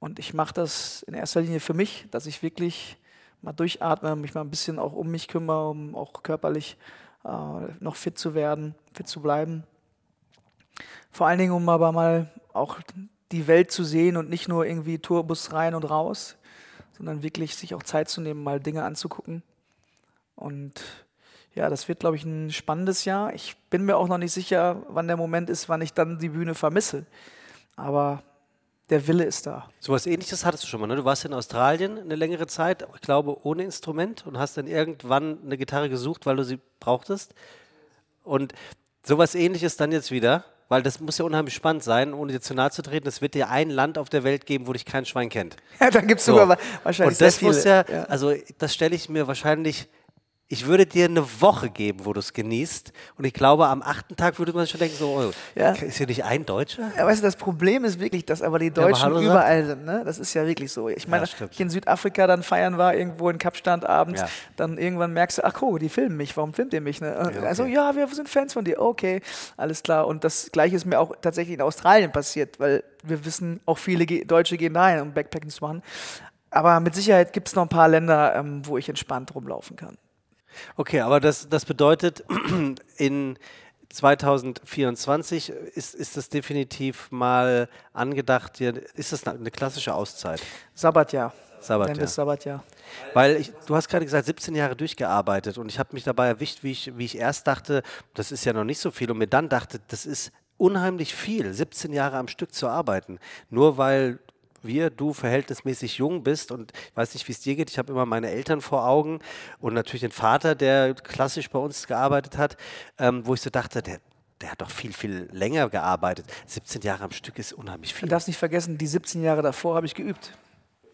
Und ich mache das in erster Linie für mich, dass ich wirklich mal durchatme, mich mal ein bisschen auch um mich kümmere, um auch körperlich noch fit zu werden, fit zu bleiben. Vor allen Dingen, um aber mal auch die Welt zu sehen und nicht nur irgendwie Tourbus rein und raus, sondern wirklich sich auch Zeit zu nehmen, mal Dinge anzugucken. Und ja, das wird, glaube ich, ein spannendes Jahr. Ich bin mir auch noch nicht sicher, wann der Moment ist, wann ich dann die Bühne vermisse. Aber der Wille ist da. So was ähnliches hattest du schon mal, ne? Du warst in Australien eine längere Zeit, ich glaube, ohne Instrument und hast dann irgendwann eine Gitarre gesucht, weil du sie brauchtest. Und sowas ähnliches dann jetzt wieder weil das muss ja unheimlich spannend sein, ohne dir zu nahe zu treten. Es wird dir ein Land auf der Welt geben, wo dich kein Schwein kennt. Ja, dann gibt es so. sogar wahrscheinlich Und das sehr viele. muss ja, ja, also das stelle ich mir wahrscheinlich ich würde dir eine Woche geben, wo du es genießt. Und ich glaube, am achten Tag würde man schon denken, so, oh, ja. ist hier nicht ein Deutscher? Ja, weißt du, das Problem ist wirklich, dass aber die Deutschen ja, überall sind. Ne? Das ist ja wirklich so. Ich meine, ja, ich in Südafrika dann feiern war, irgendwo in Kapstadt abends, dann irgendwann merkst du, ach cool, die filmen mich, warum filmt ihr mich? Ne? Okay. Also, ja, wir sind Fans von dir. Okay, alles klar. Und das Gleiche ist mir auch tatsächlich in Australien passiert, weil wir wissen, auch viele Deutsche gehen dahin, um Backpacking zu machen. Aber mit Sicherheit gibt es noch ein paar Länder, ähm, wo ich entspannt rumlaufen kann. Okay, aber das, das bedeutet, in 2024 ist, ist das definitiv mal angedacht, ist das eine klassische Auszeit? Sabbatjahr. Sabbatjahr. Sabbatjahr. Weil ich, du hast gerade gesagt, 17 Jahre durchgearbeitet und ich habe mich dabei erwischt, wie ich, wie ich erst dachte, das ist ja noch nicht so viel und mir dann dachte, das ist unheimlich viel, 17 Jahre am Stück zu arbeiten. Nur weil wir, du verhältnismäßig jung bist und ich weiß nicht, wie es dir geht. Ich habe immer meine Eltern vor Augen und natürlich den Vater, der klassisch bei uns gearbeitet hat, ähm, wo ich so dachte, der, der hat doch viel, viel länger gearbeitet. 17 Jahre am Stück ist unheimlich viel. Du darfst nicht vergessen, die 17 Jahre davor habe ich geübt.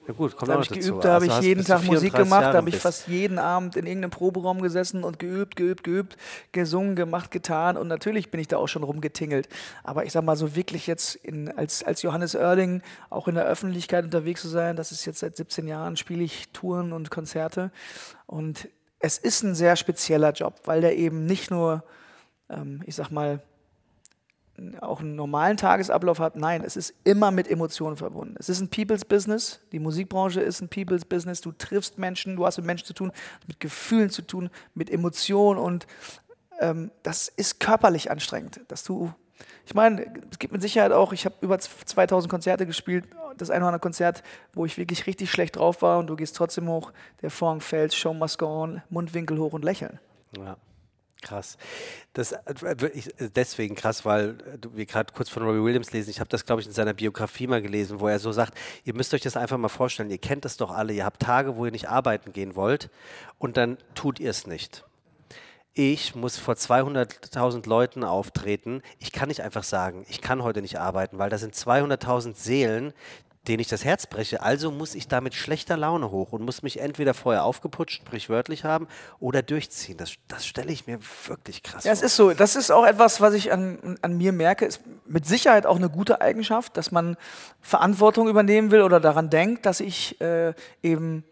Ja gut, kommt da habe ich geübt, da habe Also ich jeden Tag Musik 34 gemacht, da habe ich fast jeden Abend in irgendeinem Proberaum gesessen und geübt, geübt, geübt, gesungen, gemacht, getan. Und natürlich bin ich da auch schon rumgetingelt. Aber ich sag mal so wirklich jetzt in, als, als Johannes Oerling auch in der Öffentlichkeit unterwegs zu sein, das ist jetzt seit 17 Jahren, spiele ich Touren und Konzerte. Und es ist ein sehr spezieller Job, weil der eben nicht nur, ähm, ich sag mal, auch einen normalen Tagesablauf hat. Nein, es ist immer mit Emotionen verbunden. Es ist ein People's Business. Die Musikbranche ist ein People's Business. Du triffst Menschen, du hast mit Menschen zu tun, mit Gefühlen zu tun, mit Emotionen und ähm, das ist körperlich anstrengend, dass du ich meine, es gibt mit Sicherheit auch, ich habe über 2000 Konzerte gespielt, das eine oder andere Konzert, wo ich wirklich richtig schlecht drauf war und du gehst trotzdem hoch, der Vorhang fällt, Show must go on, Mundwinkel hoch und lächeln. Ja. Krass. Das äh, wirklich deswegen krass, weil äh, wir gerade kurz von Robbie Williams lesen. Ich habe das, glaube ich, in seiner Biografie mal gelesen, wo er so sagt: Ihr müsst euch das einfach mal vorstellen. Ihr kennt das doch alle. Ihr habt Tage, wo ihr nicht arbeiten gehen wollt, und dann tut ihr es nicht. Ich muss vor 200.000 Leuten auftreten. Ich kann nicht einfach sagen, ich kann heute nicht arbeiten, weil da sind 200.000 Seelen, denen ich das Herz breche. Also muss ich da mit schlechter Laune hoch und muss mich entweder vorher aufgeputscht, sprichwörtlich haben, oder durchziehen. Das, das stelle ich mir wirklich krass Ja, es vor. ist so. Das ist auch etwas, was ich an, an mir merke. Ist mit Sicherheit auch eine gute Eigenschaft, dass man Verantwortung übernehmen will oder daran denkt, dass ich äh, eben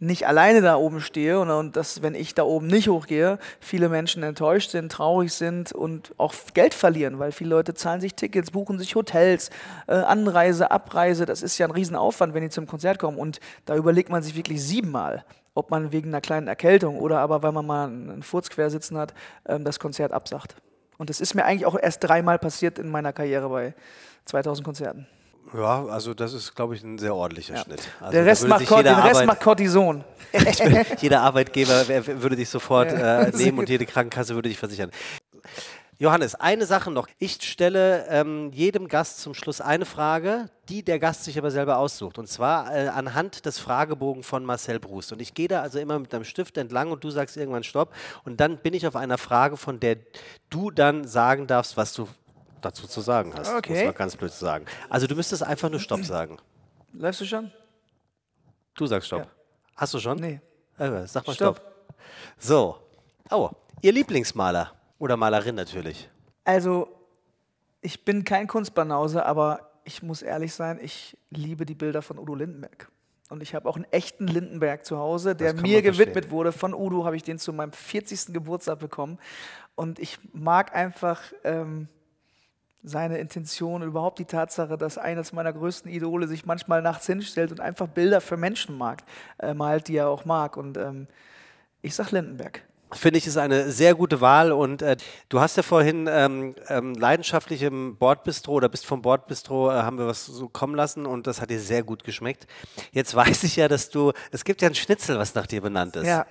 nicht alleine da oben stehe und, und dass, wenn ich da oben nicht hochgehe, viele Menschen enttäuscht sind, traurig sind und auch Geld verlieren, weil viele Leute zahlen sich Tickets, buchen sich Hotels, äh, Anreise, Abreise. Das ist ja ein Riesenaufwand, wenn die zum Konzert kommen. Und da überlegt man sich wirklich siebenmal, ob man wegen einer kleinen Erkältung oder aber weil man mal einen Furz quer sitzen hat, ähm, das Konzert absagt. Und das ist mir eigentlich auch erst dreimal passiert in meiner Karriere bei 2000 Konzerten. Ja, also das ist, glaube ich, ein sehr ordentlicher Schnitt. Also Der Rest macht, den jeder Rest macht Cortison. jeder Arbeitgeber würde dich sofort äh, nehmen und jede Krankenkasse würde dich versichern. Johannes, eine Sache noch. Ich stelle ähm, jedem Gast zum Schluss eine Frage, die der Gast sich aber selber aussucht. Und zwar äh, anhand des Fragebogen von Marcel Brust. Und ich gehe da also immer mit einem Stift entlang und du sagst irgendwann Stopp. Und dann bin ich auf einer Frage, von der du dann sagen darfst, was du dazu zu sagen hast. Okay. Muss man ganz blöd sagen. Also du müsstest einfach nur Stopp sagen. Läufst du schon? Du sagst Stopp. Ja. Hast du schon? Nee. Äh, sag mal Stopp. Stopp. So. Oh, Ihr Lieblingsmaler. Oder Malerin natürlich. Also, ich bin kein Kunstbanause, aber ich muss ehrlich sein, ich liebe die Bilder von Udo Lindenberg. Und ich habe auch einen echten Lindenberg zu Hause, der mir man verstehen. gewidmet wurde. Von Udo habe ich den zu meinem 40. Geburtstag bekommen. Und ich mag einfach ähm, seine Intention, überhaupt die Tatsache, dass eines meiner größten Idole sich manchmal nachts hinstellt und einfach Bilder für Menschen mag, äh, malt, die er auch mag. Und ähm, ich sag Lindenberg. Finde ich, ist eine sehr gute Wahl und äh, du hast ja vorhin ähm, ähm, leidenschaftlich im Bordbistro oder bist vom Bordbistro, äh, haben wir was so kommen lassen und das hat dir sehr gut geschmeckt. Jetzt weiß ich ja, dass du, es gibt ja ein Schnitzel, was nach dir benannt ist. Ja,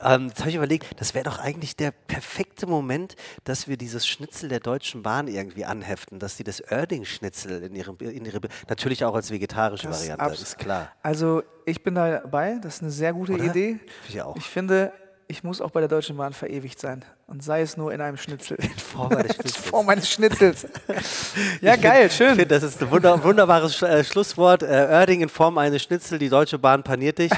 Ähm, jetzt habe ich überlegt, das wäre doch eigentlich der perfekte Moment, dass wir dieses Schnitzel der Deutschen Bahn irgendwie anheften, dass sie das Oerding-Schnitzel in ihre, in ihre, natürlich auch als vegetarische Das Variante, abs- ist klar. Also ich bin dabei, das ist eine sehr gute Oder? Idee. Ich auch. Ich finde, ich muss auch bei der Deutschen Bahn verewigt sein. Und sei es nur in einem Schnitzel. In Form eines Schnitzels. Form eines Schnitzels. ja, geil, Ich schön. finde, das ist ein wunder, wunderbares Sch äh, Schlusswort. Äh, Oerding in Form eines Schnitzel, die Deutsche Bahn paniert dich.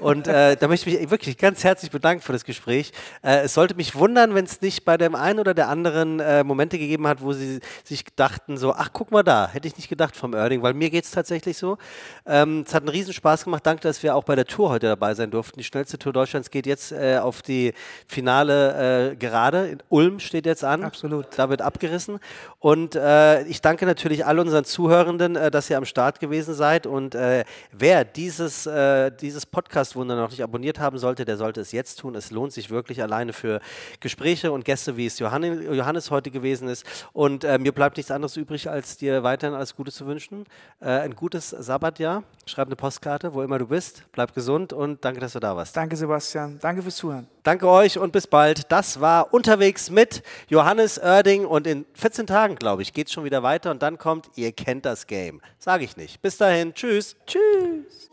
Und äh, da möchte ich mich wirklich ganz herzlich bedanken für das Gespräch. Äh, es sollte mich wundern, wenn es nicht bei dem einen oder der anderen äh, Momente gegeben hat, wo sie sich dachten, so, ach, guck mal da, hätte ich nicht gedacht vom Oerding, weil mir geht es tatsächlich so. Ähm, es hat einen riesen Spaß gemacht. Danke, dass wir auch bei der Tour heute dabei sein durften. Die schnellste Tour Deutschlands geht jetzt äh, auf die finale äh, Gerade. In Ulm steht jetzt an. Absolut. Da wird abgerissen. Und äh, ich danke natürlich all unseren Zuhörenden, äh, dass ihr am Start gewesen seid. Und äh, wer dieses, äh, dieses Podcast-Wunder noch nicht abonniert haben sollte, der sollte es jetzt tun. Es lohnt sich wirklich alleine für Gespräche und Gäste, wie es Johanni, Johannes heute gewesen ist. Und äh, mir bleibt nichts anderes übrig, als dir weiterhin alles Gute zu wünschen. Äh, ein gutes Sabbatjahr. Schreib eine Postkarte, wo immer du bist. Bleib gesund und danke, dass du da warst. Danke, Sebastian. Danke fürs Zuhören. Danke euch und bis bald. Das war unterwegs mit Johannes Oerding und in 14 Tagen, glaube ich, geht es schon wieder weiter und dann kommt, ihr kennt das Game. Sage ich nicht. Bis dahin, tschüss. Tschüss.